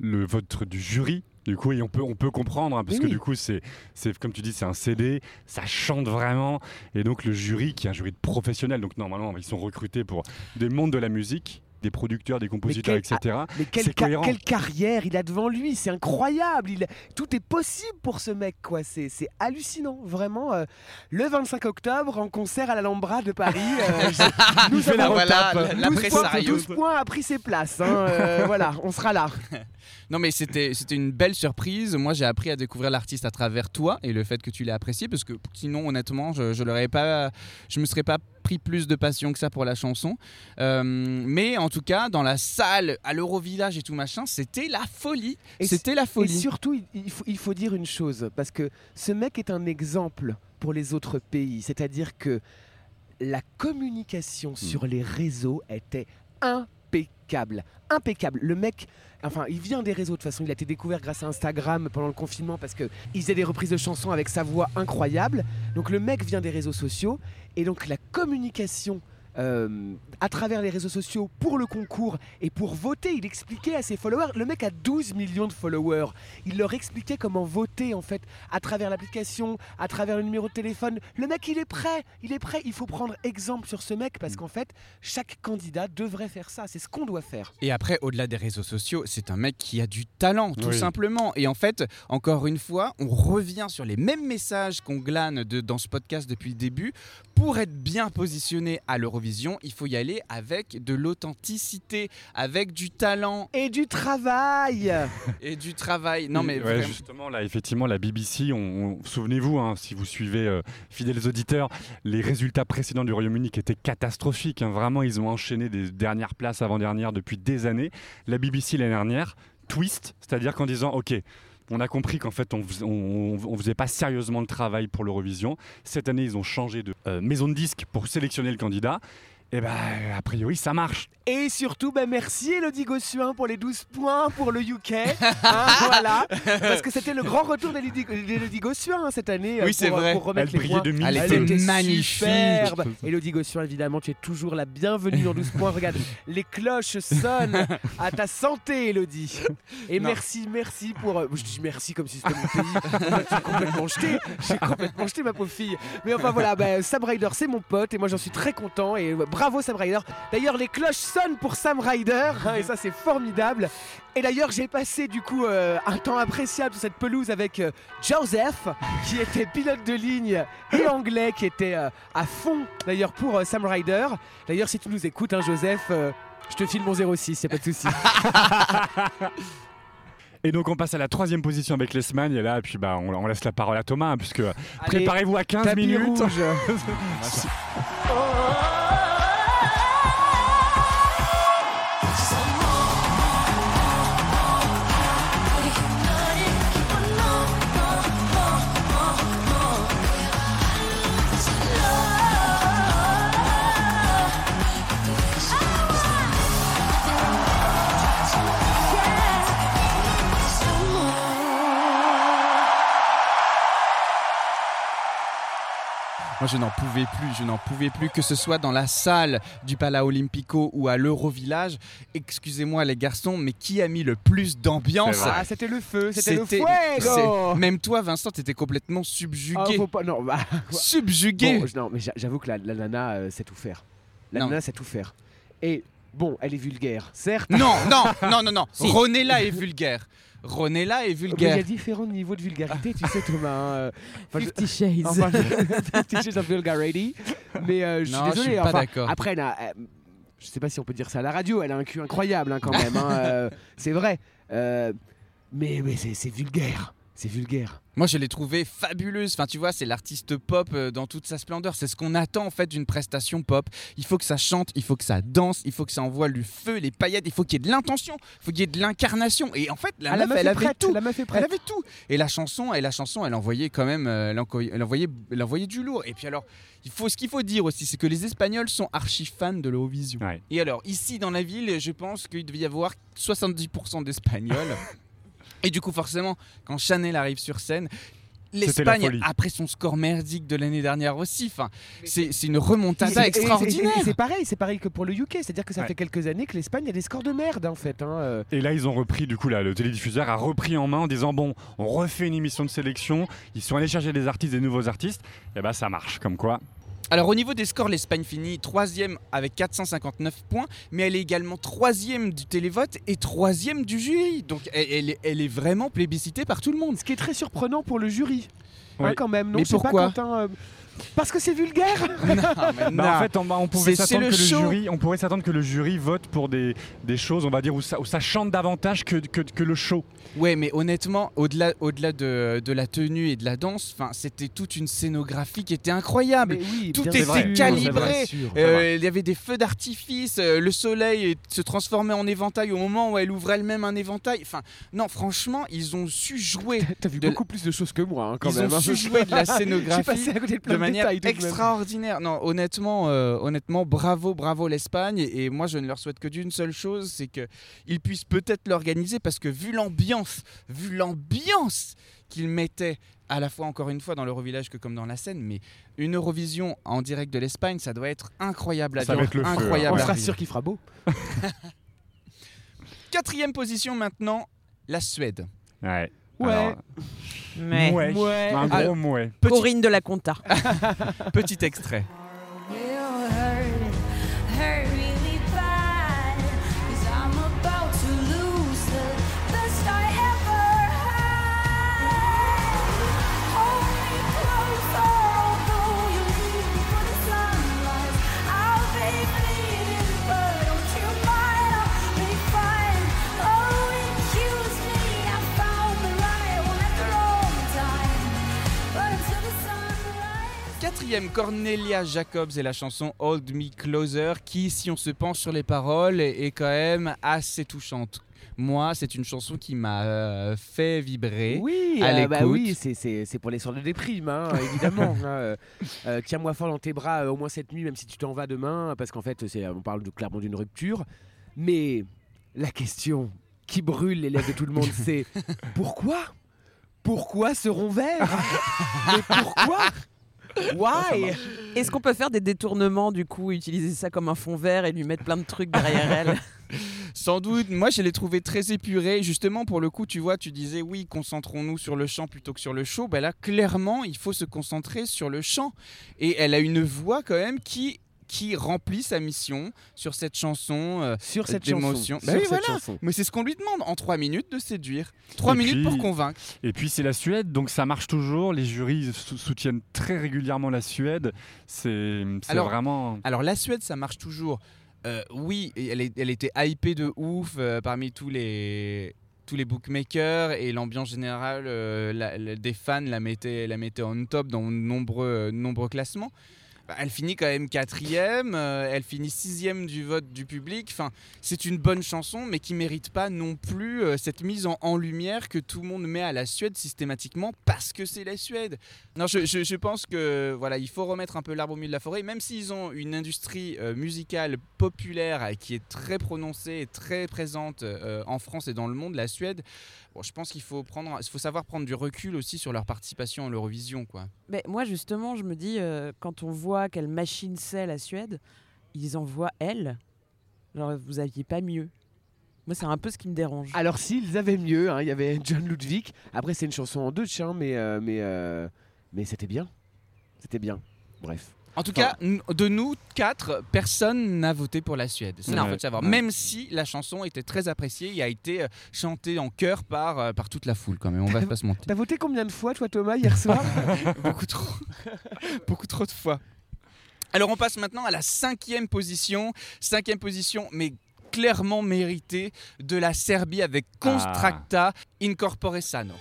le vote du jury. Du coup, et on peut, on peut comprendre, hein, parce que oui. du coup, c'est, c'est comme tu dis, c'est un CD, ça chante vraiment. Et donc, le jury, qui est un jury de professionnels, donc normalement, ils sont recrutés pour des mondes de la musique, des producteurs, des compositeurs, quel- etc. Mais quelle, ca- carrière il a devant lui, c'est incroyable. Il, tout est possible pour ce mec, quoi. C'est, c'est hallucinant, vraiment. euh, le 25 octobre, en concert à l'Alhambra de Paris, euh, je- nous fait la avons- voilà, la- 12 l'impresario. points, 12 points a pris ses places. hein, euh, voilà, on sera là. Non mais c'était c'était une belle surprise. Moi j'ai appris à découvrir l'artiste à travers toi et le fait que tu l'aies apprécié parce que sinon honnêtement je je l'aurais pas je me serais pas pris plus de passion que ça pour la chanson. Euh, mais en tout cas dans la salle à l'Eurovillage et tout machin c'était la folie. Et C'était la Et folie. surtout, il, il faut, il faut dire une chose, parce que ce mec est un exemple pour les autres pays. C'est-à-dire que la communication Mm. sur les réseaux était impeccable. Impeccable. Le mec, enfin, il vient des réseaux de toute façon. Il a été découvert grâce à Instagram pendant le confinement parce qu'il faisait des reprises de chansons avec sa voix incroyable. Donc le mec vient des réseaux sociaux. Et donc la communication euh, à travers les réseaux sociaux pour le concours et pour voter. Il expliquait à ses followers, le mec a 12 millions de followers, il leur expliquait comment voter en fait à travers l'application, à travers le numéro de téléphone. Le mec il est prêt, il est prêt, il faut prendre exemple sur ce mec parce qu'en fait chaque candidat devrait faire ça, c'est ce qu'on doit faire. Et après, au-delà des réseaux sociaux, c'est un mec qui a du talent, tout Oui. simplement. Et en fait, encore une fois, on revient sur les mêmes messages qu'on glane de- dans ce podcast depuis le début. Pour être bien positionné à l'Eurovision, il faut y aller avec de l'authenticité, avec du talent Et du travail et du travail. Non, mais Ouais, vraiment. justement, là, effectivement, la BBC, on, on- souvenez-vous, hein, si vous suivez, euh, fidèles auditeurs, les résultats précédents du Royaume-Uni qui étaient catastrophiques. hein. Vraiment, ils ont enchaîné des dernières places avant-dernières depuis des années. La BBC, l'année dernière, twist, c'est-à-dire qu'en disant, OK, on a compris qu'en fait, on on faisait pas sérieusement le travail pour l'Eurovision. Cette année, ils ont changé de euh, maison de disque pour sélectionner le candidat. Et ben, a priori, ça marche. Et surtout, ben merci Elodie Gossuin pour les 12 points pour le UK. Hein, voilà. Parce que c'était le grand retour d'Elodie Gossuin hein, cette année. Oui, euh, c'est pour, vrai. Pour remettre Elle les brillait points. de mille Elle était magnifique. superbe. Elodie Gossuin, évidemment, tu es toujours la bienvenue dans 12 points. Regarde, les cloches sonnent à ta santé, Elodie. Et Non. merci, merci pour. euh, Je dis merci comme si c'était mon pays. Moi, es complètement jeté. J'ai complètement jeté, ma pauvre fille. Mais enfin, voilà, ben, Sam Ryder, c'est mon pote. Et moi, j'en suis très content. Et euh, bravo, Sam Ryder. D'ailleurs, les cloches sonnent pour Sam Ryder. hein, et ça, c'est formidable. Et d'ailleurs, j'ai passé du coup euh, un temps appréciable sur cette pelouse avec euh, Joseph, qui était pilote de ligne et anglais, qui était euh, à fond d'ailleurs pour euh, Sam Ryder. D'ailleurs, si tu nous écoutes, hein, Joseph, euh, Je te file mon 06, y a pas de souci. Et donc on passe à la troisième position avec l'Espagne et là, et puis bah, on, on laisse la parole à Thomas hein, puisque préparez-vous à 15 tapis minutes. rouge. Moi, je n'en pouvais plus, je n'en pouvais plus, que ce soit dans la salle du Pala Olimpico ou à l'Eurovillage. Excusez-moi, les garçons, mais qui a mis le plus d'ambiance? Ah, c'était le feu, c'était le fuego. Même toi, Vincent, t'étais complètement subjugué. Ah, faut pas, non, bah, Subjugué. Bon, non, mais j'a- j'avoue que la, la nana euh, sait tout faire. La Non. nana sait tout faire. Et bon, elle est vulgaire, certes. Non, non, non, non, non. Si. Ronella est vulgaire. Ronella est Mais il y vulgaire. a différents niveaux de vulgarité, tu sais, Thomas. hein, euh, enfin, je- Fifty Shades. Enfin, Fifty Shades of Vulgarity. Mais euh, je suis Non, je désolé. suis pas enfin, d'accord. Après, elle a, euh, je sais pas si on peut dire ça à la radio, elle a un cul incroyable hein, quand même. hein, euh, c'est vrai. Euh, mais mais c'est vulgaire. C'est vulgaire. Moi, je l'ai trouvée fabuleuse. Enfin, tu vois, c'est l'artiste pop euh, dans toute sa splendeur. C'est ce qu'on attend en fait d'une prestation pop. Il faut que ça chante, il faut que ça danse, il faut que ça envoie le feu, les paillettes, il faut qu'il y ait de l'intention, il faut qu'il y ait de l'incarnation. Et en fait, la Ah, meuf, elle est avait prête. tout. La meuf est Elle prête. avait tout. Et la chanson, et la chanson, elle envoyait quand même, euh, elle, envoyait, elle envoyait, elle envoyait du lourd. Et puis alors, il faut, ce qu'il faut dire aussi, c'est que les Espagnols sont archi fans de l'Eurovision. Ouais. Et alors, ici dans la ville, je pense qu'il devait y avoir 70% d'Espagnols. Et du coup, forcément, quand Chanel arrive sur scène, l'Espagne, après son score merdique de l'année dernière aussi, c'est une remontada extraordinaire. C'est pareil, c'est pareil que pour le UK, c'est-à-dire que ça Ouais. fait quelques années que l'Espagne a des scores de merde en fait. hein, euh. Et là, ils ont repris, du coup, là, le télédiffuseur a repris en main en disant bon, on refait une émission de sélection. Ils sont allés chercher des artistes, des nouveaux artistes. Et bah, ça marche, comme quoi. Alors au niveau des scores, l'Espagne finit troisième avec 459 points, mais elle est également troisième du télévote et troisième du jury. Donc elle, elle est, vraiment plébiscitée par tout le monde. Ce qui est très surprenant pour le jury. Oui. Hein, quand même, non Mais pas, pourquoi Quentin, euh, Parce que c'est vulgaire Non, mais Bah, non. en fait, on, on pouvait s'attendre le que le jury, on pourrait s'attendre que le jury vote pour des, des choses, on va dire, où ça, où ça chante davantage que, que, que le show. Ouais, mais honnêtement, au-delà au-delà de, de la tenue et de la danse, c'était toute une scénographie qui était incroyable. Oui, Tout était calibré. Euh, il y avait des feux d'artifice, euh, le soleil se transformait en éventail au moment où elle ouvrait elle-même un éventail. Enfin, non, franchement, ils ont su jouer. T'as vu beaucoup plus de choses que moi, hein, quand Ils même. Ont hein. su jouer de la scénographie passé à côté de plein de de, manière détails, extraordinaire. Non, honnêtement, euh, honnêtement, bravo, bravo l'Espagne. Et, et moi, je ne leur souhaite que d'une seule chose, c'est que ils puissent peut-être l'organiser parce que vu l'ambiance, vu l'ambiance qu'ils mettaient à la fois encore une fois dans l'Eurovillage que comme dans la scène, mais une Eurovision en direct de l'Espagne, ça doit être incroyable à Ça va vivre, être le feu, hein. incroyable. On sera sûr qu'il fera beau. Quatrième position maintenant, la Suède. Ouais. Ouais. Alors, Mais mouais. Ouais. Un gros Alors, mouet. Petit, Corinne de la Conta. petit extrait. Quatrième, Cornelia Jacobs et la chanson Hold Me Closer, qui, si on se penche sur les paroles, est, quand même assez touchante. Moi, c'est une chanson qui m'a euh, fait vibrer. Oui, à euh, bah oui, c'est- pour les soirs de déprime, hein, évidemment. hein, euh, euh, Tiens-moi fort dans tes bras au moins cette nuit, même si tu t'en vas demain, parce qu'en fait, on parle de, clairement d'une rupture. Mais la question qui brûle les lèvres de tout le monde, c'est pourquoi? Pourquoi ce rond vert Mais pourquoi? Why? Est-ce qu'on peut faire des détournements du coup, utiliser ça comme un fond vert et lui mettre plein de trucs derrière elle? Sans doute, moi je l'ai trouvé très épuré. Justement, pour le coup, tu vois, tu disais oui, concentrons-nous sur le chant plutôt que sur le show. Ben là, clairement, il faut se concentrer sur le chant. Et elle a une voix quand même qui qui remplit sa mission sur cette chanson. euh, Sur cette d'émotion. chanson. Bah oui, voilà. chanson. mais c'est ce qu'on lui demande en trois minutes de séduire. Trois Et minutes puis- pour convaincre. Et puis c'est la Suède, donc ça marche toujours. Les jurys sou- soutiennent très régulièrement la Suède. C'est vraiment. Alors la Suède, ça marche toujours. euh, oui, elle, est- elle était hypée de ouf euh, parmi tous les tous les bookmakers et l'ambiance générale euh, la- la- des fans la mettait, la mettait on top dans de nombreux, nombreux classements. Bah, elle finit quand même quatrième, euh, elle finit sixième du vote du public. Enfin, c'est une bonne chanson, mais qui mérite pas non plus euh, cette mise en, lumière que tout le monde met à la Suède systématiquement parce que c'est la Suède. Non, je, je- pense que voilà, il faut remettre un peu l'arbre au milieu de la forêt, même s'ils ont une industrie euh, musicale populaire qui est très prononcée et très présente en France et dans le monde, la Suède. Bon, je pense qu'il faut prendre, il faut savoir prendre du recul aussi sur leur participation à l'Eurovision, quoi. Mais moi, justement, je me dis, euh, quand on voit quelle machine c'est la Suède, ils envoient elle. Genre, vous aviez pas mieux. Moi, c'est un peu ce qui me dérange. Alors s'ils avaient mieux, hein, il y avait John Ludwig. Après c'est une chanson en deux hein, mais euh, mais euh, mais c'était bien, c'était bien. Bref. En tout Enfin- cas, de nous quatre, personne n'a voté pour la Suède. Ça, Non. faut le savoir. Ouais. Même si la chanson était très appréciée et a été euh, chantée en chœur par, euh, par toute la foule, quand même. On va pas se mentir. T'as voté combien de fois toi Thomas hier soir Beaucoup trop. Beaucoup trop de fois. Alors, on passe maintenant à la cinquième position. Cinquième position, mais clairement méritée de la Serbie avec Constracta Incorpore Sano.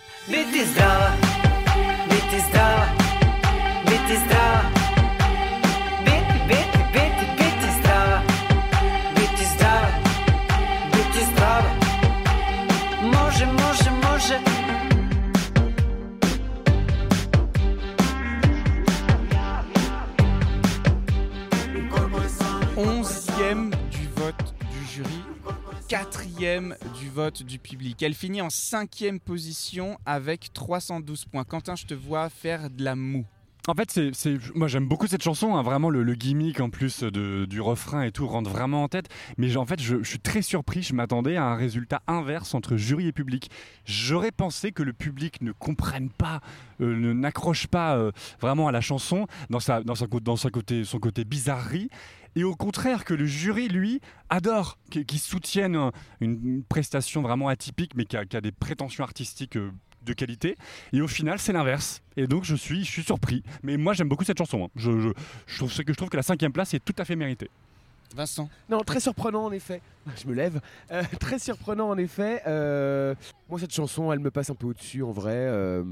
Quatrième du vote du public. Elle finit en cinquième position avec 312 points. Quentin, je te vois faire de la moue. En fait, c'est, moi j'aime beaucoup cette chanson, hein, vraiment le, gimmick en plus du refrain et tout rentre vraiment en tête. Mais en fait, je, suis très surpris, je m'attendais à un résultat inverse entre jury et public. J'aurais pensé que le public ne comprenne pas, euh, ne, n'accroche pas euh, vraiment à la chanson dans, sa, dans, sa, côté, son côté bizarrerie. Et au contraire, que le jury, lui, adore, qui, soutienne un- une, prestation vraiment atypique, mais qui a, des prétentions artistiques euh, de qualité. Et au final, c'est l'inverse. Et donc, je suis, je suis surpris. Mais moi, j'aime beaucoup cette chanson. hein. Je, je, je trouve, que, je trouve que la cinquième place est tout à fait méritée. Vincent. Non, très surprenant en effet. Je me lève. Euh, très surprenant en effet. Euh, moi cette chanson, elle me passe un peu au-dessus en vrai. euh,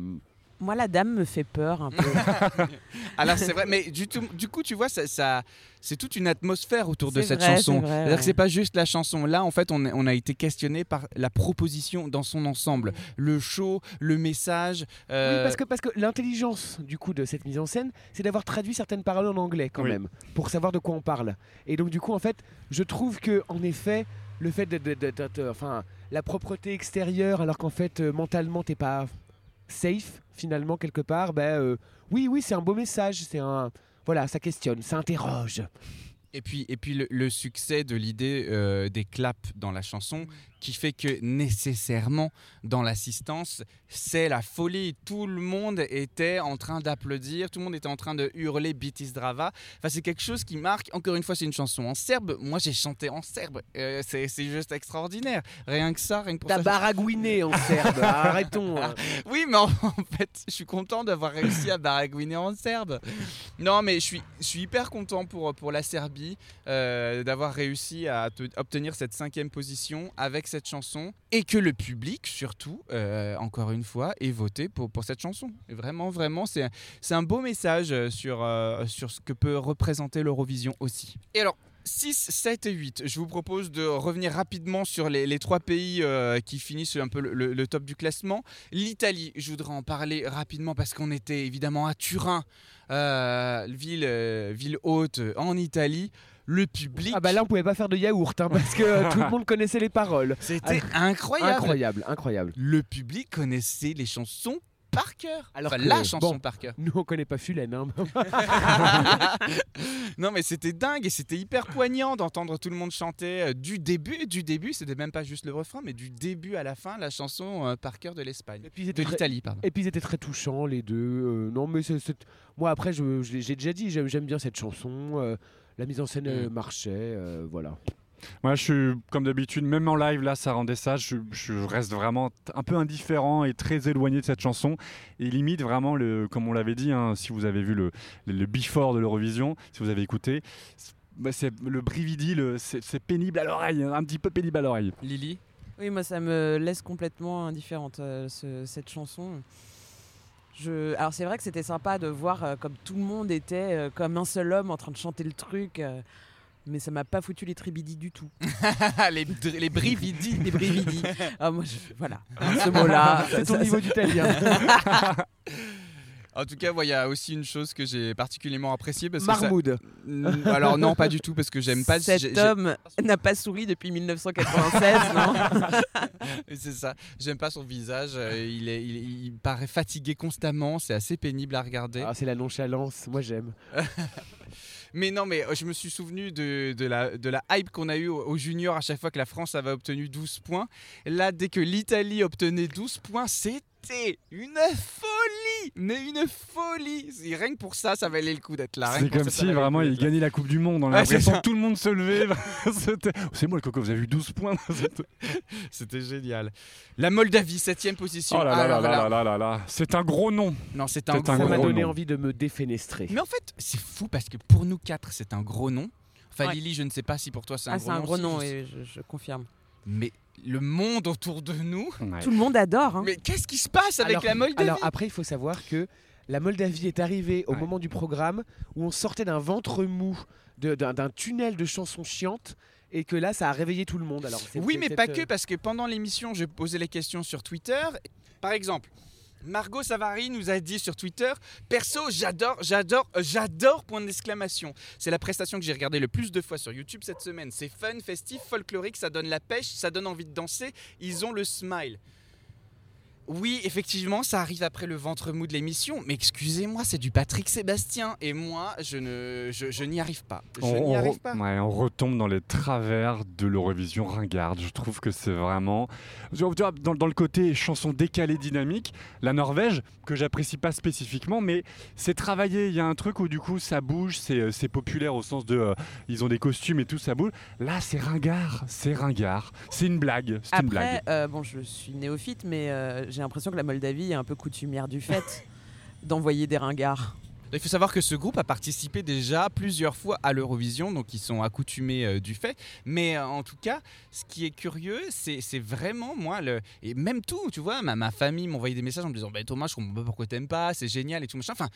Moi, la dame me fait peur un peu. Alors c'est vrai, mais du, tout- du coup, tu vois, ça, ça- c'est toute une atmosphère autour de cette vrai, chanson. c'est que ouais. c'est pas juste la chanson. Là, en fait, on, a été questionné par la proposition dans son ensemble, le show, le message. euh, Oui, parce que, parce que l'intelligence du coup de cette mise en scène, c'est d'avoir traduit certaines paroles en anglais quand Oui. même, pour savoir de quoi on parle. Et donc du coup, en fait, je trouve que en effet, le fait de- enfin, la propreté extérieure, alors qu'en fait euh, mentalement t'es pas safe finalement quelque part, ben euh, oui, oui, c'est un beau message, c'est un, voilà, ça questionne, ça interroge. Et puis, et puis le, succès de l'idée euh, des claps dans la chanson qui fait que nécessairement dans l'assistance, c'est la folie. Tout le monde était en train d'applaudir, tout le monde était en train de hurler Bitis Drava. Enfin, c'est quelque chose qui marque. Encore une fois, c'est une chanson en serbe. Moi, j'ai chanté en serbe. Euh, c'est c'est juste extraordinaire. Rien que ça, rien que pour T'as ça. baragouiné en serbe, arrêtons. hein. Oui, mais en, en fait, je suis content d'avoir réussi à baragouiner en serbe. Non, mais je suis, je suis hyper content pour, pour la Serbie euh, d'avoir réussi à te- obtenir cette cinquième position avec cette chanson et que le public, surtout, euh, encore une fois, ait voté pour, pour cette chanson. Et vraiment, vraiment, c'est un beau message euh, sur, euh, sur ce que peut représenter l'Eurovision aussi. Et alors, 6, 7 et 8. Je vous propose de revenir rapidement sur les, les trois pays qui finissent un peu le- le- top du classement. L'Italie, je voudrais en parler rapidement parce qu'on était évidemment à Turin, ville, ville haute en Italie. Le public, Ah bah là on pouvait pas faire de yaourt hein, parce que euh, tout le monde connaissait les paroles. c'était incroyable. Incroyable, incroyable. Le public connaissait les chansons par cœur. Alors Enfin, que, la chanson bon. par cœur. Nous on connaît pas Fulen. Hein. non mais c'était dingue et c'était hyper poignant d'entendre tout le monde chanter euh, du début, du début, c'était même pas juste le refrain, mais du début à la fin, la chanson euh, par cœur de l'Espagne. Et puis ils De l'Italie, pardon. Et puis ils étaient très touchants les deux. euh, non mais moi après j'ai déjà dit j'aime j'aime bien cette chanson. euh, la mise en scène euh, Mm. marchait, euh, voilà. Moi, je suis comme d'habitude, même en live, là, ça rendait ça. Je, je reste vraiment un peu indifférent et très éloigné de cette chanson. Et limite, vraiment, le, comme on l'avait dit, hein, si vous avez vu le, le, le before de l'Eurovision, si vous avez écouté, bah, c'est le brividi, le- c'est c'est pénible à l'oreille, un petit peu pénible à l'oreille. Lily? Oui, moi ça me laisse complètement indifférente euh, ce- cette chanson. Je... Alors c'est vrai que c'était sympa de voir euh, comme tout le monde était euh, comme un seul homme en train de chanter le truc, euh, mais ça m'a pas foutu les tribidis du tout. les, dr- les brividi. Les brividi. Ah, moi, je- voilà, ce mot-là. C'est ton ça- niveau d'italien. En tout cas, il y a aussi une chose que j'ai particulièrement appréciée. Parce que ça- Marmoud. Mm, Alors non, pas du tout, parce que j'aime pas... Cet j'ai- homme n'a pas souri depuis 1996, non C'est ça. J'aime pas son visage. euh, Il, est, il, il paraît fatigué constamment. C'est assez pénible à regarder. Ah, c'est la nonchalance. Moi, j'aime. Mais non, mais euh, je me suis souvenu de, de la, de la hype qu'on a eue au, au junior à chaque fois que la France avait obtenu 12 points. Là, dès que l'Italie obtenait 12 points, c'était une folie Mais une folie Et Rien que pour ça, ça valait le coup d'être là. C'est comme ça, si vraiment il gagnait la Coupe du Monde. On a l'impression que tout le monde se levait. C'était- c'est moi le coco, vous avez eu 12 points. C'était- C'était génial. La Moldavie, 7ème position. Oh là là là Alors là là- là là là là. C'est un gros nom. Non, c'est un C'est un gros Ça m'a donné nom. envie de me défenestrer. Mais en fait, c'est fou parce que pour nous quatre, c'est un gros nom. Enfin, Ouais. Lily, je ne sais pas si pour toi c'est un Ah, gros c'est un nom. gros nom, et je, je confirme. Mais le monde autour de nous. Ouais. Tout le monde adore. hein. Mais qu'est-ce qui se passe avec Alors- la Moldavie? Alors après, il faut savoir que la Moldavie est arrivée au Ouais. moment du programme où on sortait d'un ventre mou, d'un tunnel de chansons chiantes, et que là, ça a réveillé tout le monde. Alors, Oui, mais pas euh, que, parce que pendant l'émission, je posais les questions sur Twitter. Par exemple, Margot Savary nous a dit sur Twitter Perso, j'adore, j'adore, euh, j'adore, point d'exclamation. C'est la prestation que j'ai regardée le plus de fois sur YouTube cette semaine. C'est fun, festif, folklorique, ça donne la pêche, ça donne envie de danser. Ils ont le smile. Oui, effectivement, ça arrive après le ventre mou de l'émission, mais excusez-moi, c'est du Patrick Sébastien et moi, je ne, je, je n'y arrive pas. Je On, n'y on arrive re- pas. ouais, on retombe dans les travers de l'Eurovision ringarde. Je trouve que c'est vraiment. Dans, dans le côté chanson décalée dynamique, la Norvège, que j'apprécie pas spécifiquement, mais c'est travaillé. Il y a un truc où du coup ça bouge, c'est euh, populaire au sens de. euh, ils ont des costumes et tout, ça bouge. Là, c'est ringard. C'est ringard. C'est une blague. C'est une blague. Après, euh, bon, je suis néophyte, mais euh, j'ai l'impression que la Moldavie est un peu coutumière du fait d'envoyer des ringards. Il faut savoir que ce groupe a participé déjà plusieurs fois à l'Eurovision, donc ils sont accoutumés euh, du fait. Mais euh, en tout cas, ce qui est curieux, c'est vraiment moi, le... et même tout, tu vois, ma, ma famille m'envoyait des messages en me disant bah, Thomas, je comprends pas pourquoi t'aimes pas, c'est génial et tout machin. Enfin,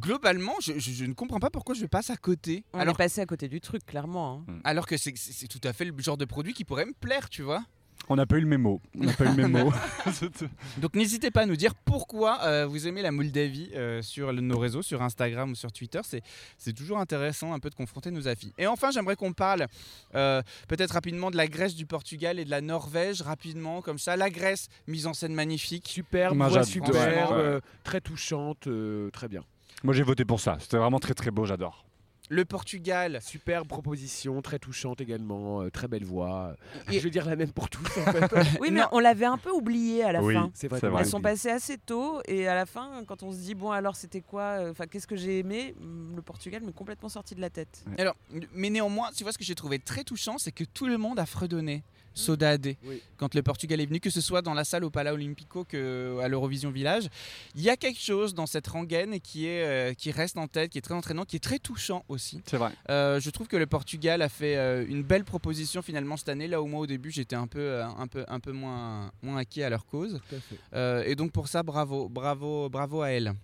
globalement, je, je- je ne comprends pas pourquoi je passe à côté. On Alors, est passé à côté du truc, clairement. hein. alors que c'est tout à fait le genre de produit qui pourrait me plaire, tu vois. On n'a pas eu le mémo. On n'a pas eu le mémo. Donc n'hésitez pas à nous dire pourquoi euh, vous aimez la Moldavie euh, sur le- nos réseaux, sur Instagram ou sur Twitter. C'est, c'est toujours intéressant un peu de confronter nos avis. Et enfin, j'aimerais qu'on parle euh, peut-être rapidement de la Grèce, du Portugal et de la Norvège, rapidement comme ça. La Grèce, mise en scène magnifique. Superbe, voix superbe, Ouais. euh, très touchante, euh, très bien. Moi, j'ai voté pour ça. C'était vraiment très très beau. J'adore. Le Portugal, Superbe proposition, très touchante également, euh, très belle voix. Et- Je veux dire la même pour tous en fait. Oui, mais Non. on l'avait un peu oublié à la oui, fin. C'est vrai, c'est t'as vrai. Elles sont passées assez tôt et à la fin, quand on se dit bon alors c'était quoi, euh, enfin qu'est-ce que j'ai aimé, hum, le Portugal m'est complètement sorti de la tête. Alors, mais néanmoins, tu vois ce que j'ai trouvé très touchant, c'est que tout le monde a fredonné Soda AD Oui. quand le Portugal est venu, que ce soit dans la salle au Pala Olimpico que à l'Eurovision Village. Il y a quelque chose dans cette rengaine qui est euh, qui reste en tête, qui est très entraînant, qui est très touchant aussi. C'est vrai. Euh, je trouve que le Portugal a fait euh, une belle proposition finalement cette année. Là où moi au début j'étais un peu euh, un peu un peu moins moins acquis à leur cause. Tout à fait. Euh, et donc pour ça, bravo, bravo, bravo à elle.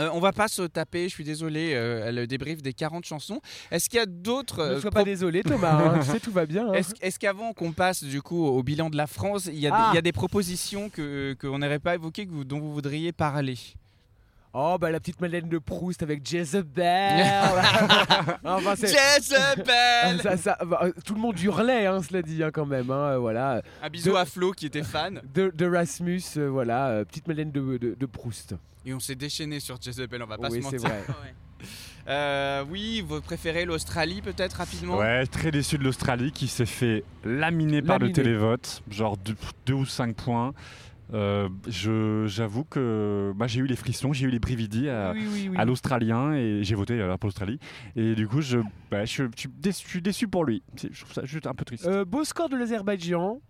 Euh, on va pas se taper, je suis désolé, euh, le débrief des 40 chansons. Est-ce qu'il y a d'autres... Ne euh, sois pas désolé Thomas, hein, tu sais tout va bien. hein. Est-ce qu'avant qu'on passe du coup au bilan de la France, il y a, des- Ah. il y a des propositions que qu'on n'aurait pas évoquées, que vous- dont vous voudriez parler? Oh bah la petite Madeleine de Proust avec Jezebel. enfin, Jezebel ça, ça- bah, euh, tout le monde hurlait, hein, cela dit hein, quand même. hein, euh, voilà, Un bisou De- à Flo qui était fan. de, de Rasmus, euh, voilà, euh, petite Madeleine de, de- de Proust. Et on s'est déchaîné sur Jezebel, on va pas oui, se mentir. vrai. Euh, oui, votre préféré, l'Australie peut-être rapidement? Ouais, très déçu de l'Australie qui s'est fait laminer par le Laminer. télévote, genre 2 ou 5 points. Euh, je- J'avoue que bah, j'ai eu les frissons, j'ai eu les brividis à, oui, oui, oui. à l'Australien et j'ai voté alors pour l'Australie. Et du coup, je, bah, je, je suis déçu, je suis déçu pour lui. Je trouve ça juste un peu triste. Euh, beau score de l'Azerbaïdjan.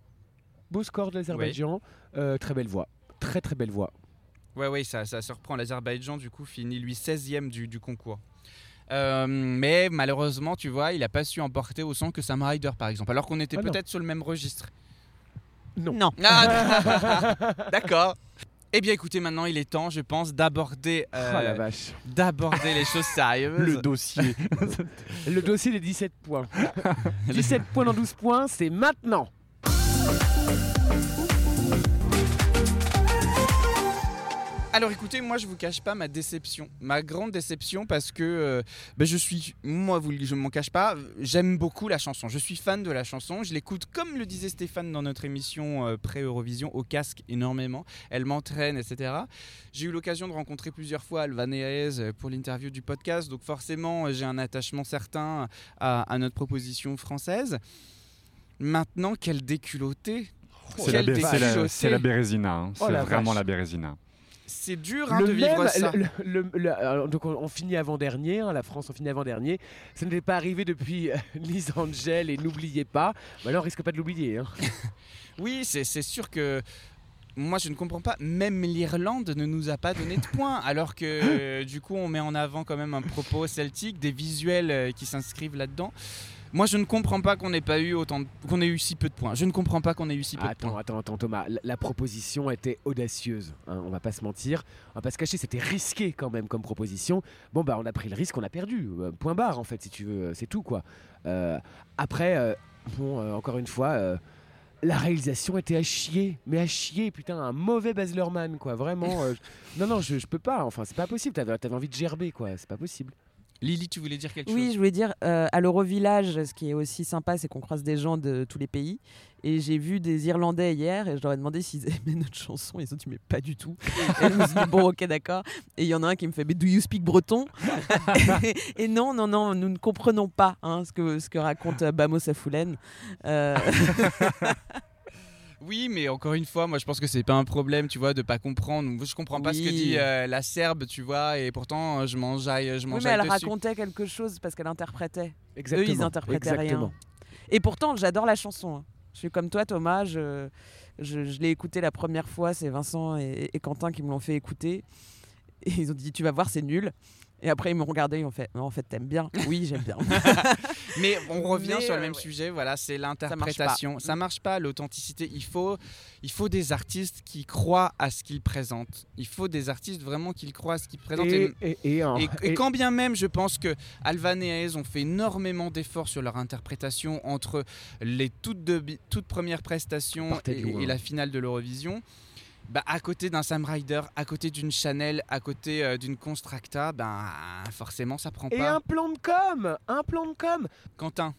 Beau score de l'Azerbaïdjan. Euh, très belle voix. Très très belle voix. Ouais, ouais, ça, ça se reprend. L'Azerbaïdjan, du coup, finit lui 16e du, du concours. Euh, mais malheureusement, tu vois, il a pas su emporter au son que Sam Ryder, par exemple, alors qu'on était Ah peut-être sur le même registre. Non. Non. Ah, D'accord. Eh bien, écoutez, maintenant, il est temps, je pense, d'aborder Oh euh, la vache. d'aborder les choses sérieuses. Le dossier. Le dossier des 17 points. 17 points dans 12 points, c'est maintenant. Alors écoutez, moi je vous cache pas ma déception, ma grande déception parce que euh, ben, je suis, moi vous, je ne m'en cache pas, j'aime beaucoup la chanson, je suis fan de la chanson, je l'écoute comme le disait Stéphane dans notre émission euh, pré-Eurovision, au casque énormément, elle m'entraîne, etc. J'ai eu l'occasion de rencontrer plusieurs fois Alva Neaez euh, pour l'interview du podcast, donc forcément euh, j'ai un attachement certain à, à notre proposition française. Maintenant, quelle déculottée C'est la, Bérésina. hein. Oh c'est vraiment vache. la Bérésina. C'est dur hein, le de vivre même- ça. le- le- le- alors, donc on, on finit avant-dernier, hein, la France on finit avant-dernier. Ça n'était pas arrivé depuis euh, Lise Angel et n'oubliez pas. Bah alors on risque pas de l'oublier. hein. Oui, c'est c'est sûr que moi je ne comprends pas. Même l'Irlande ne nous a pas donné de points, alors que euh, du coup on met en avant quand même un propos celtique, des visuels euh, qui s'inscrivent là-dedans. Moi je ne comprends pas qu'on n'ait pas eu autant, de- qu'on ait eu si peu de points. Je ne comprends pas qu'on ait eu si peu de Attends, points. attends, attends Thomas, la, la proposition était audacieuse, hein, on va pas se mentir, on va pas se cacher, c'était risqué quand même comme proposition. Bon bah on a pris le risque, on a perdu, Euh, point barre en fait si tu veux, c'est tout quoi. Euh, après, euh, bon euh, encore une fois, euh, la réalisation était à chier, mais à chier, putain, un mauvais Baz Luhrmann quoi, vraiment. euh, non non, je, je peux pas, enfin c'est pas possible, t'avais avais envie de gerber quoi, c'est pas possible. Lily, tu voulais dire quelque Oui, chose je voulais dire, euh, à l'Eurovillage, ce qui est aussi sympa, c'est qu'on croise des gens de tous les pays. Et j'ai vu des Irlandais hier et je leur ai demandé s'ils aimaient notre chanson. Ils ont dit, mais pas du tout. Et je me suis dit, bon, ok, d'accord. Et il y en a un qui me fait, mais do you speak breton et, et non, non, non, nous ne comprenons pas hein, ce, que, ce que raconte Bamo Safoulen. Euh, Oui, mais encore une fois, moi je pense que c'est pas un problème, tu vois, de pas comprendre. Je comprends pas ce que dit euh, la Serbe, tu vois, et pourtant euh, je m'enjaille, je oui, mais m'enjaille elle dessus. racontait quelque chose parce qu'elle interprétait. Exactement. Eux, ils interprétaient exactement. rien. Et pourtant, j'adore la chanson. hein. Je suis comme toi, Thomas. Je, je, je l'ai écoutée la première fois. C'est Vincent et, et Quentin qui me l'ont fait écouter. Et ils ont dit Tu vas voir, c'est nul. Et après, ils m'ont regardé. Ils ont fait Non, en fait, t'aimes bien. Oui, j'aime bien. Mais on revient Mais, sur le euh, même ouais. sujet, voilà, c'est l'interprétation. Ça marche pas, l'authenticité. Il faut, il faut des artistes qui croient à ce qu'ils présentent. Il faut des artistes vraiment qui croient à ce qu'ils présentent. Et, Et, et- et en- et- et et- quand bien même, je pense que Alvan et Aez ont fait énormément d'efforts sur leur interprétation entre les toutes, de- toutes premières prestations et la finale de l'Eurovision. Bah, à côté d'un Sam Ryder, à côté d'une Chanel, à côté euh, d'une Constracta, ben forcément ça prend et pas. un plan de com, un plan de com. Quentin,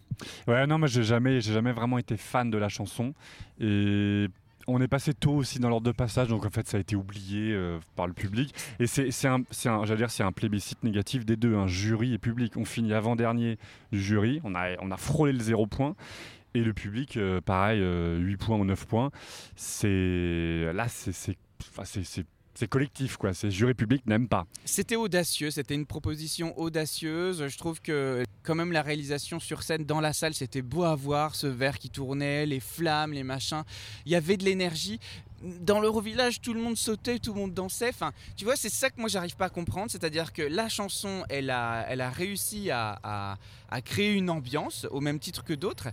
Ouais, non, moi j'ai jamais, j'ai jamais vraiment été fan de la chanson. Et on est passé tôt aussi dans l'ordre de passage, donc en fait ça a été oublié euh, par le public. Et c'est un, c'est un, j'allais dire, c'est un plébiscite négatif des deux, un jury et public. On finit avant-dernier du jury, on a, on a frôlé le zéro point. Et le public, euh, pareil, euh, 8 points ou 9 points. C'est là, c'est c'est- collectif, quoi. C'est jury public n'aime pas. C'était audacieux, c'était une proposition audacieuse. Je trouve que quand même la réalisation sur scène dans la salle, c'était beau à voir, ce verre qui tournait, les flammes, les machins. Il y avait de l'énergie. Dans l'Eurovillage, tout le monde sautait, tout le monde dansait. Enfin, tu vois, c'est ça que moi j'arrive pas à comprendre. C'est-à-dire que la chanson, elle a, elle a réussi à créer une ambiance au même titre que d'autres.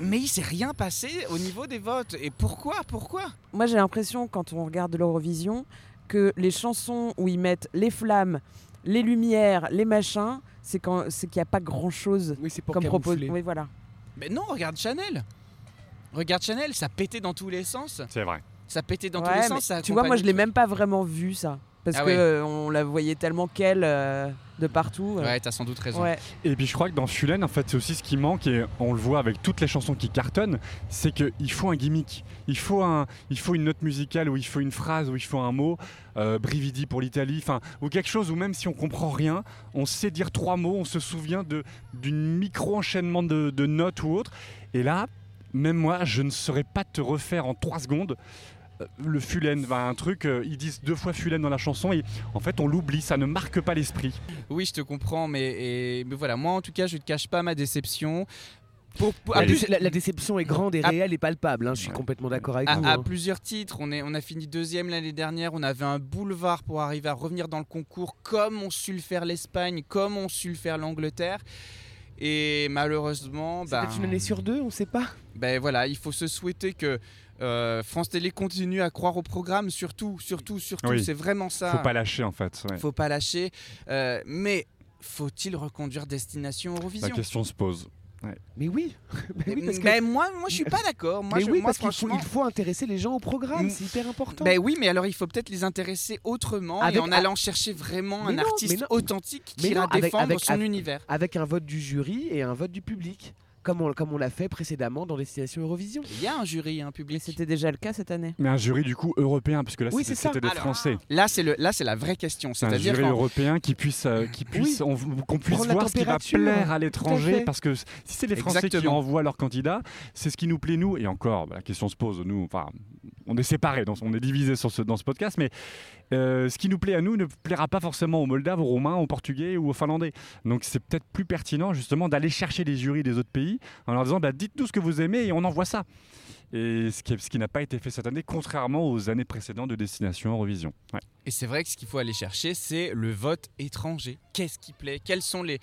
Mais il s'est rien passé au niveau des votes. Et pourquoi Pourquoi? Moi, j'ai l'impression, quand on regarde l'Eurovision, que les chansons où ils mettent les flammes, les lumières, les machins, c'est quand- c'est qu'il n'y a pas grand-chose Oui, c'est pour comme propos. Oui, voilà. Mais non, regarde Chanel. Regarde Chanel, ça pétait dans tous les sens. C'est vrai. Ça pétait dans Ouais, tous les sens. ça tu vois, moi, je l'ai même pas vraiment vu, ça. Parce Ah que euh, on la voyait tellement qu'elle euh, de partout. tout. euh. Ouais, t'as sans doute raison. Ouais. Et puis je crois que dans Fulen, en fait, c'est aussi ce qui manque, et on le voit avec toutes les chansons qui cartonnent, c'est qu'il faut un gimmick. Il faut, un, il faut une note musicale, ou il faut une phrase, ou il faut un mot, euh, Brividi pour l'Italie, enfin, ou quelque chose où même si on comprend rien, on sait dire trois mots, on se souvient de d'une micro-enchaînement de, de notes ou autre. Et là, même moi, je ne saurais pas te refaire en trois secondes le Fulen, un truc, euh, ils disent deux fois Fulen dans la chanson et en fait on l'oublie, ça ne marque pas l'esprit. Oui, je te comprends, mais, et- mais voilà, moi en tout cas, je ne te cache pas ma déception. Pour- pour- La, à, dé- plus- la- la déception est grande et à- réelle et palpable. hein, Je suis complètement d'accord avec à- vous. à hein. plusieurs titres, on, est, on a fini deuxième l'année dernière, on avait un boulevard pour arriver à revenir dans le concours comme ont su le faire l'Espagne, comme ont su le faire l'Angleterre. Et malheureusement, C'est ben, peut-être une année sur deux, on sait pas. ben voilà, il faut se souhaiter que euh, France Télé continue à croire au programme, surtout, surtout, surtout. Oui. C'est vraiment ça. Faut pas lâcher en fait. ouais. Faut pas lâcher. Euh, mais faut-il reconduire Destination Eurovision? La question se pose. Mais oui. Mais oui, parce que- moi, moi, je suis pas d'accord. Moi, mais je, oui, moi, parce qu'il faut, franchement. il faut intéresser les gens au programme, Mm. c'est hyper important. Ben oui, mais alors il faut peut-être les intéresser autrement Avec- et en allant chercher vraiment Mais un non, artiste mais authentique qui Mais ira défendre avec- son avec- univers. Avec un vote du jury et un vote du public, comme on, comme on l'a fait précédemment dans Destination Eurovision. Il y a un jury, un Mais public. c'était déjà le cas cette année. Mais un jury du coup européen, puisque là Oui, c'était des Alors, Français. Là, c'est le, là, c'est la vraie question. C'est un C'est-à-dire jury européen qui puisse, euh, qui puisse, on- qu'on puisse Prendre voir ce qui va plaire à l'étranger, parce que si c'est les Français qui envoient leurs candidats, c'est ce qui nous plaît nous. Et encore, bah, la question se pose. Nous, enfin, on est séparés, on est divisés sur ce, dans ce podcast, mais euh, ce qui nous plaît à nous ne plaira pas forcément aux Moldaves, aux Roumains, aux Portugais ou aux Finlandais. Donc c'est peut-être plus pertinent justement d'aller chercher les jurys des autres pays en leur disant, bah, dites-nous ce que vous aimez et on envoie ça. Et ce qui, n'a pas été fait cette année, contrairement aux années précédentes de Destination Eurovision. Ouais. Et c'est vrai que ce qu'il faut aller chercher, c'est le vote étranger. Qu'est-ce qui plaît? Quels sont les.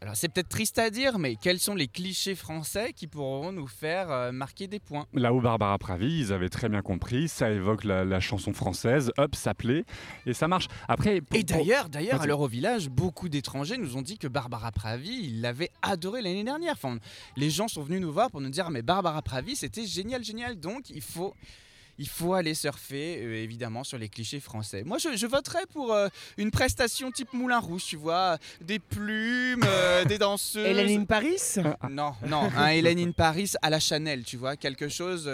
Alors c'est peut-être triste à dire, mais quels sont les clichés français qui pourront nous faire euh, marquer des points? Là où Barbara Pravi, ils avaient très bien compris, ça évoque la, la chanson française, hop, ça plaît, et ça marche. Après, pour- Et d'ailleurs, d'ailleurs, à Vas-y. l'Eurovillage, beaucoup d'étrangers nous ont dit que Barbara Pravi, ils l'avaient adoré l'année dernière. Enfin, les gens sont venus nous voir pour nous dire, mais Barbara Pravi, c'était génial, génial. Donc, il faut, il faut aller surfer, euh, évidemment, sur les clichés français. Moi, je, je voterais pour euh, une prestation type Moulin Rouge, tu vois, des plumes, euh, des danseuses. Hélène in Paris? Non, non, un Hélène in Paris à la Chanel, tu vois, quelque chose.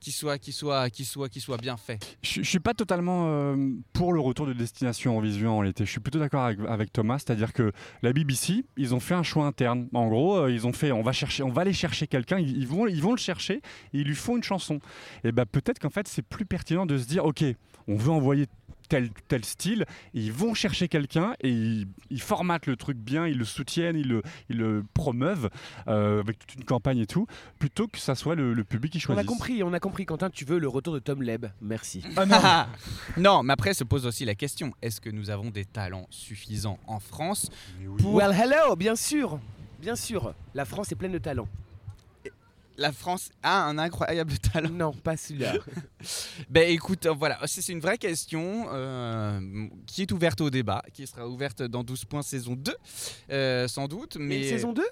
Qui soit, qui, soit, qui, soit, qui soit bien fait. je, je suis pas totalement euh, pour le retour de Destination en vision en été. Je suis plutôt d'accord avec, Thomas, c'est-à-dire que la BBC, ils ont fait un choix interne. En gros, euh, ils ont fait, on va chercher, on va aller chercher quelqu'un, ils, ils vont, ils vont le chercher, et ils lui font une chanson. Et ben peut-être qu'en fait, c'est plus pertinent de se dire, ok, on veut envoyer tel, tel style, et ils vont chercher quelqu'un et ils, ils formatent le truc bien, ils le soutiennent, ils le, ils le promeuvent euh, avec toute une campagne et tout, plutôt que ça soit le, le public qui On choisit. a compris, on a compris. Quentin, tu veux le retour de Tom Leb. Merci. non, mais après se pose aussi la question est-ce que nous avons des talents suffisants en France pour Well, hello, bien sûr. Bien sûr. La France est pleine de talents. La France a un incroyable talent Non, pas celui-là. Ben écoute, euh, voilà, c'est une vraie question euh, qui est ouverte au débat, qui sera ouverte dans 12 points saison 2, euh, sans doute. Mais Mais saison 2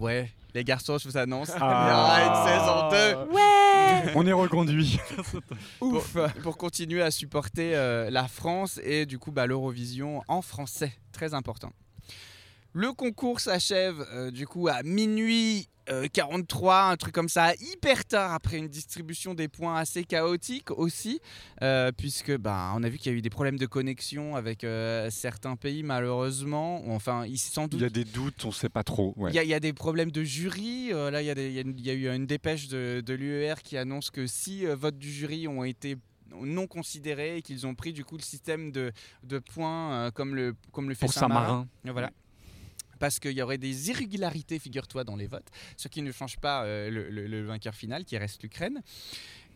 Ouais, les garçons, je vous annonce, Ah. il y aura une saison 2 Ouais On est reconduit. Ouf. pour continuer à supporter euh, la France et du coup bah, l'Eurovision en français, très important. Le concours s'achève euh, du coup à minuit euh, 43, un truc comme ça, hyper tard après une distribution des points assez chaotique aussi, euh, puisque bah, on a vu qu'il y a eu des problèmes de connexion avec euh, certains pays malheureusement. Enfin, il, sans doute Il y a des doutes, on sait pas trop. ouais. il y, a- il y a des problèmes de jury. euh, là, il y, a des- il y a une- il y a eu une dépêche de, de l'UER qui annonce que si euh, votes du jury ont été non considérés et qu'ils ont pris du coup le système de, de points euh, comme, le, comme le fait Pour Saint-Marin. Saint-Marin. Voilà. Parce qu'il y aurait des irrégularités, figure-toi, dans les votes, ce qui ne change pas euh, le, le- le vainqueur final qui reste l'Ukraine.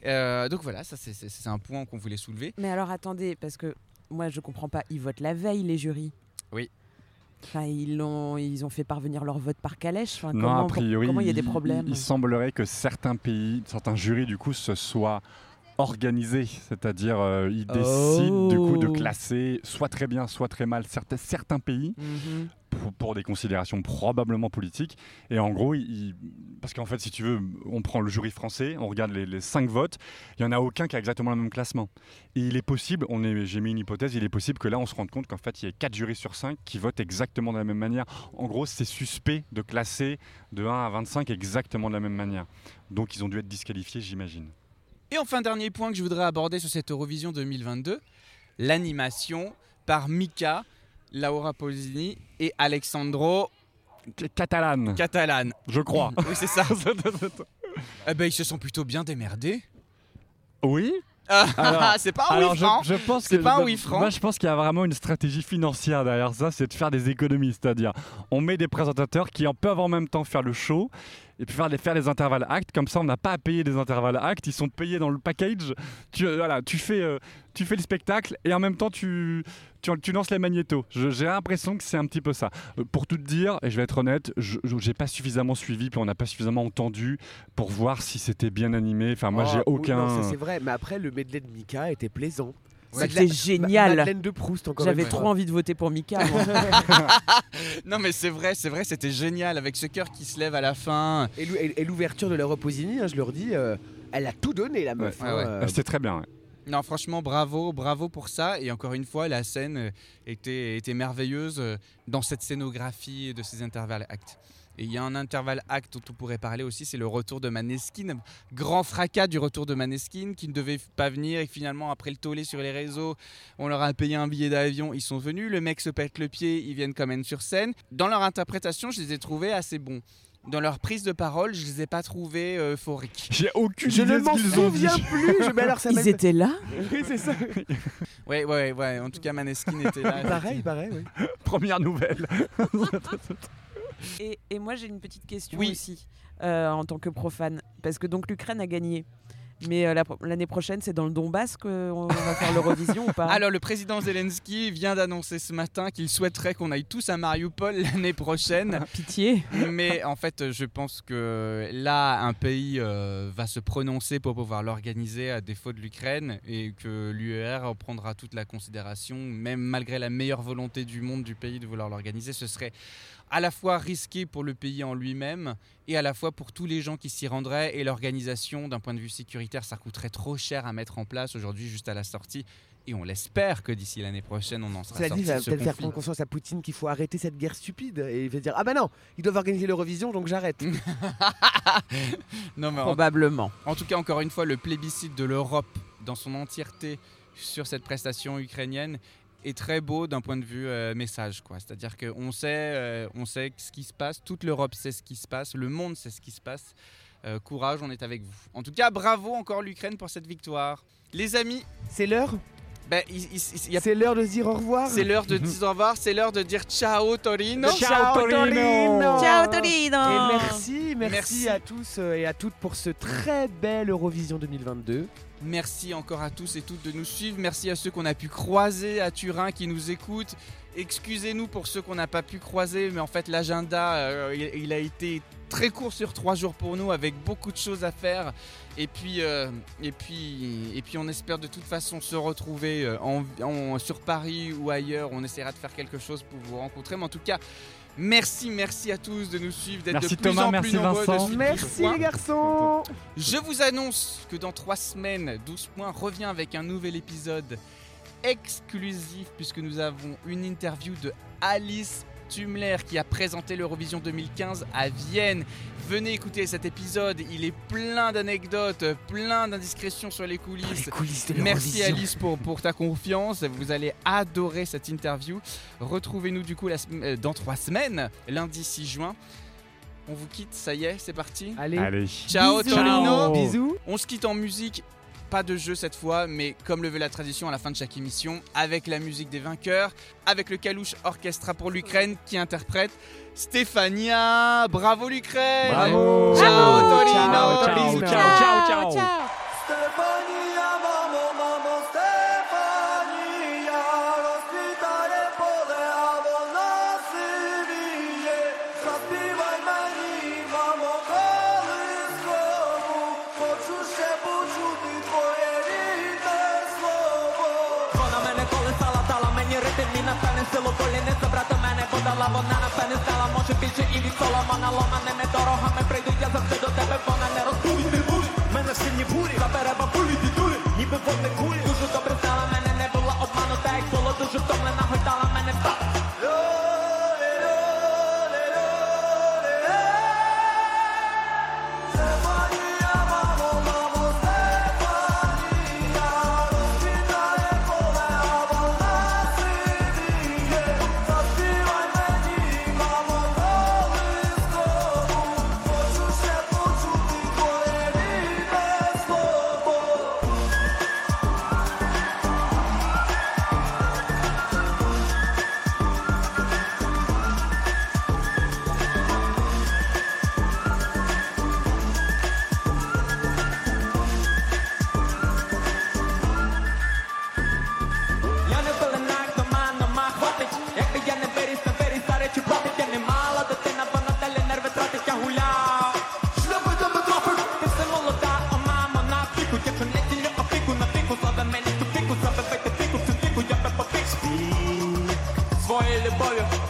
Euh, donc voilà, ça c'est- un point qu'on voulait soulever. Mais alors attendez, parce que moi je comprends pas, ils votent la veille les jurys. Oui. Enfin, ils ont, ils ont fait parvenir leur vote par calèche. Enfin, Non, comment, a priori, comment il y a des problèmes Il, il semblerait que certains pays, certains jurys, du coup, se soient organisés. C'est-à-dire, euh, ils décident, du coup, de Oh. classer soit très bien, soit très mal certains, certains pays Mhm. Pour, des considérations probablement politiques. Et en gros, parce qu'en fait, si tu veux, on prend le jury français, on regarde les, les cinq votes, il n'y en a aucun qui a exactement le même classement. Et il est possible, j'ai mis une hypothèse, il est possible que là, on se rende compte qu'en fait, il y a quatre jurys sur cinq qui votent exactement de la même manière. En gros, c'est suspect de classer de 1 à 25 exactement de la même manière. Donc, ils ont dû être disqualifiés, j'imagine. Et enfin, dernier point que je voudrais aborder sur cette Eurovision 2022, l'animation par Mika, Laura Pausini et Alexandro Catalane, Catalan. je crois. Oui, c'est ça. eh ben, ils se sont plutôt bien démerdés. oui, Ah, c'est pas un Alors, oui je, franc. je pense C'est que pas un oui franc. Moi, je pense qu'il y a vraiment une stratégie financière derrière ça, c'est de faire des économies. C'est-à-dire, on met des présentateurs qui en peuvent en même temps faire le show et puis faire les, faire les intervalles actes. Comme ça, on n'a pas à payer des intervalles actes. Ils sont payés dans le package. Tu, euh, voilà, tu, fais, euh, tu fais le spectacle et en même temps, tu, tu, tu lances les magnétos. J'ai l'impression que c'est un petit peu ça. Euh, pour tout te dire, et je vais être honnête, je n'ai pas suffisamment suivi, puis on n'a pas suffisamment entendu pour voir si c'était bien animé. Enfin, moi, Oh, j'ai aucun. c'est vrai, mais après, le medley de Mika était plaisant. C'était génial. Madeleine de Proust, encore J'avais trop envie de voter pour Mika. Non mais c'est vrai, c'est vrai, c'était génial avec ce cœur qui se lève à la fin. Et l'ou- Et, et l'ouverture de l'Europosini, hein, je leur dis, euh, elle a tout donné, la meuf. Ouais, hein, ouais. euh, Ah, C'était très bien. ouais. Non franchement bravo, bravo pour ça et encore une fois la scène euh, était, était merveilleuse euh, dans cette scénographie de ces intervalles actes. Et il y a un intervalle acte dont on pourrait parler aussi, c'est le retour de Maneskin. Grand fracas du retour de Maneskin qui ne devait pas venir et finalement après le tollé sur les réseaux, on leur a payé un billet d'avion, ils sont venus, le mec se pète le pied, ils viennent quand même sur scène. Dans leur interprétation, je les ai trouvés assez bons. Dans leur prise de parole, je les ai pas trouvés euh, euphoriques. J'ai aucune Je idée ne de m'en ce qu'ils ont dit. souviens plus. Je, mais alors, ça Ils étaient là Oui, c'est ça. Ouais, ouais, ouais. En tout cas, Maneskin était là. pareil, pareil, oui. Première nouvelle. Et, et moi j'ai une petite question Oui. aussi euh, en tant que profane parce que donc l'Ukraine a gagné. Mais euh, la l'année prochaine, c'est dans le Donbass qu'on va faire l'Eurovision ou pas? Alors, le président Zelensky vient d'annoncer ce matin qu'il souhaiterait qu'on aille tous à Mariupol l'année prochaine. Pitié. Mais en fait, je pense que là, un pays euh, va se prononcer pour pouvoir l'organiser à défaut de l'Ukraine et que l'UER en prendra toute la considération, même malgré la meilleure volonté du monde du pays de vouloir l'organiser. Ce serait à la fois risqué pour le pays en lui-même et à la fois pour tous les gens qui s'y rendraient et l'organisation d'un point de vue sécuritaire, ça coûterait trop cher à mettre en place aujourd'hui juste à la sortie. Et on l'espère que d'ici l'année prochaine, on en sera Cela sorti dit, il va peut-être faire prendre conscience à Poutine qu'il faut arrêter cette guerre stupide. Et il va dire Ah bah non, ils doivent organiser l'Eurovision, donc j'arrête. Non, mais en Probablement. En tout cas, encore une fois, le plébiscite de l'Europe dans son entièreté sur cette prestation ukrainienne est très beau d'un point de vue euh, message. quoi. C'est-à-dire qu'on sait, euh, on sait ce qui se passe, toute l'Europe sait ce qui se passe, le monde sait ce qui se passe. Euh, courage, on est avec vous. En tout cas, bravo encore l'Ukraine pour cette victoire. Les amis, C'est l'heure ben, a- C'est l'heure de dire au revoir c'est l'heure de dire au revoir, c'est l'heure de dire ciao Torino. Ciao, Torino Ciao Torino Et merci, merci, Merci. à tous euh, et à toutes pour ce très bel Eurovision 2022. Merci encore à tous et toutes de nous suivre. Merci à ceux qu'on a pu croiser à Turin qui nous écoutent. Excusez-nous pour ceux qu'on n'a pas pu croiser, mais en fait l'agenda euh, il, il a été très court sur trois jours pour nous avec beaucoup de choses à faire. Et puis, euh, et puis, et puis on espère de toute façon se retrouver euh, en- en- sur Paris ou ailleurs. On essaiera de faire quelque chose pour vous rencontrer. Mais en tout cas, merci, merci à tous de nous suivre, d'être de Merci plus Thomas, en merci plus nombreux. Vincent. Merci 12 points. les garçons Je vous annonce que dans trois semaines, 12 points revient avec un nouvel épisode exclusif puisque nous avons une interview de Alice Tumler qui a présenté l'Eurovision 2015 à Vienne. Venez écouter cet épisode, il est plein d'anecdotes, plein d'indiscrétions sur les coulisses. coulisses de Merci Alice pour, pour ta confiance. Vous allez adorer cette interview. Retrouvez-nous du coup la euh, dans trois semaines, lundi 6 juin. On vous quitte, ça y est, c'est parti. Allez, Allez. Ciao bisous. Torino. Bisous On se quitte en musique. Pas de jeu cette fois, mais comme le veut la tradition à la fin de chaque émission, avec la musique des vainqueurs, avec le Kalouche Orchestra pour l'Ukraine qui interprète Stéphania. Bravo l'Ukraine Bravo. Ciao Torino ciao, Ciao, ciao, ciao, ciao. Не забрати мене подала, вона напевне стала, може більше і від соломана ломаними дорогами прийду я завжди до тебе, вона не розбудить не буде. Мене сильні бурі, забере бабулі дідулі, ніби водне кулі. потику, запитайте тику, тику, я потик Своєю любов'ю.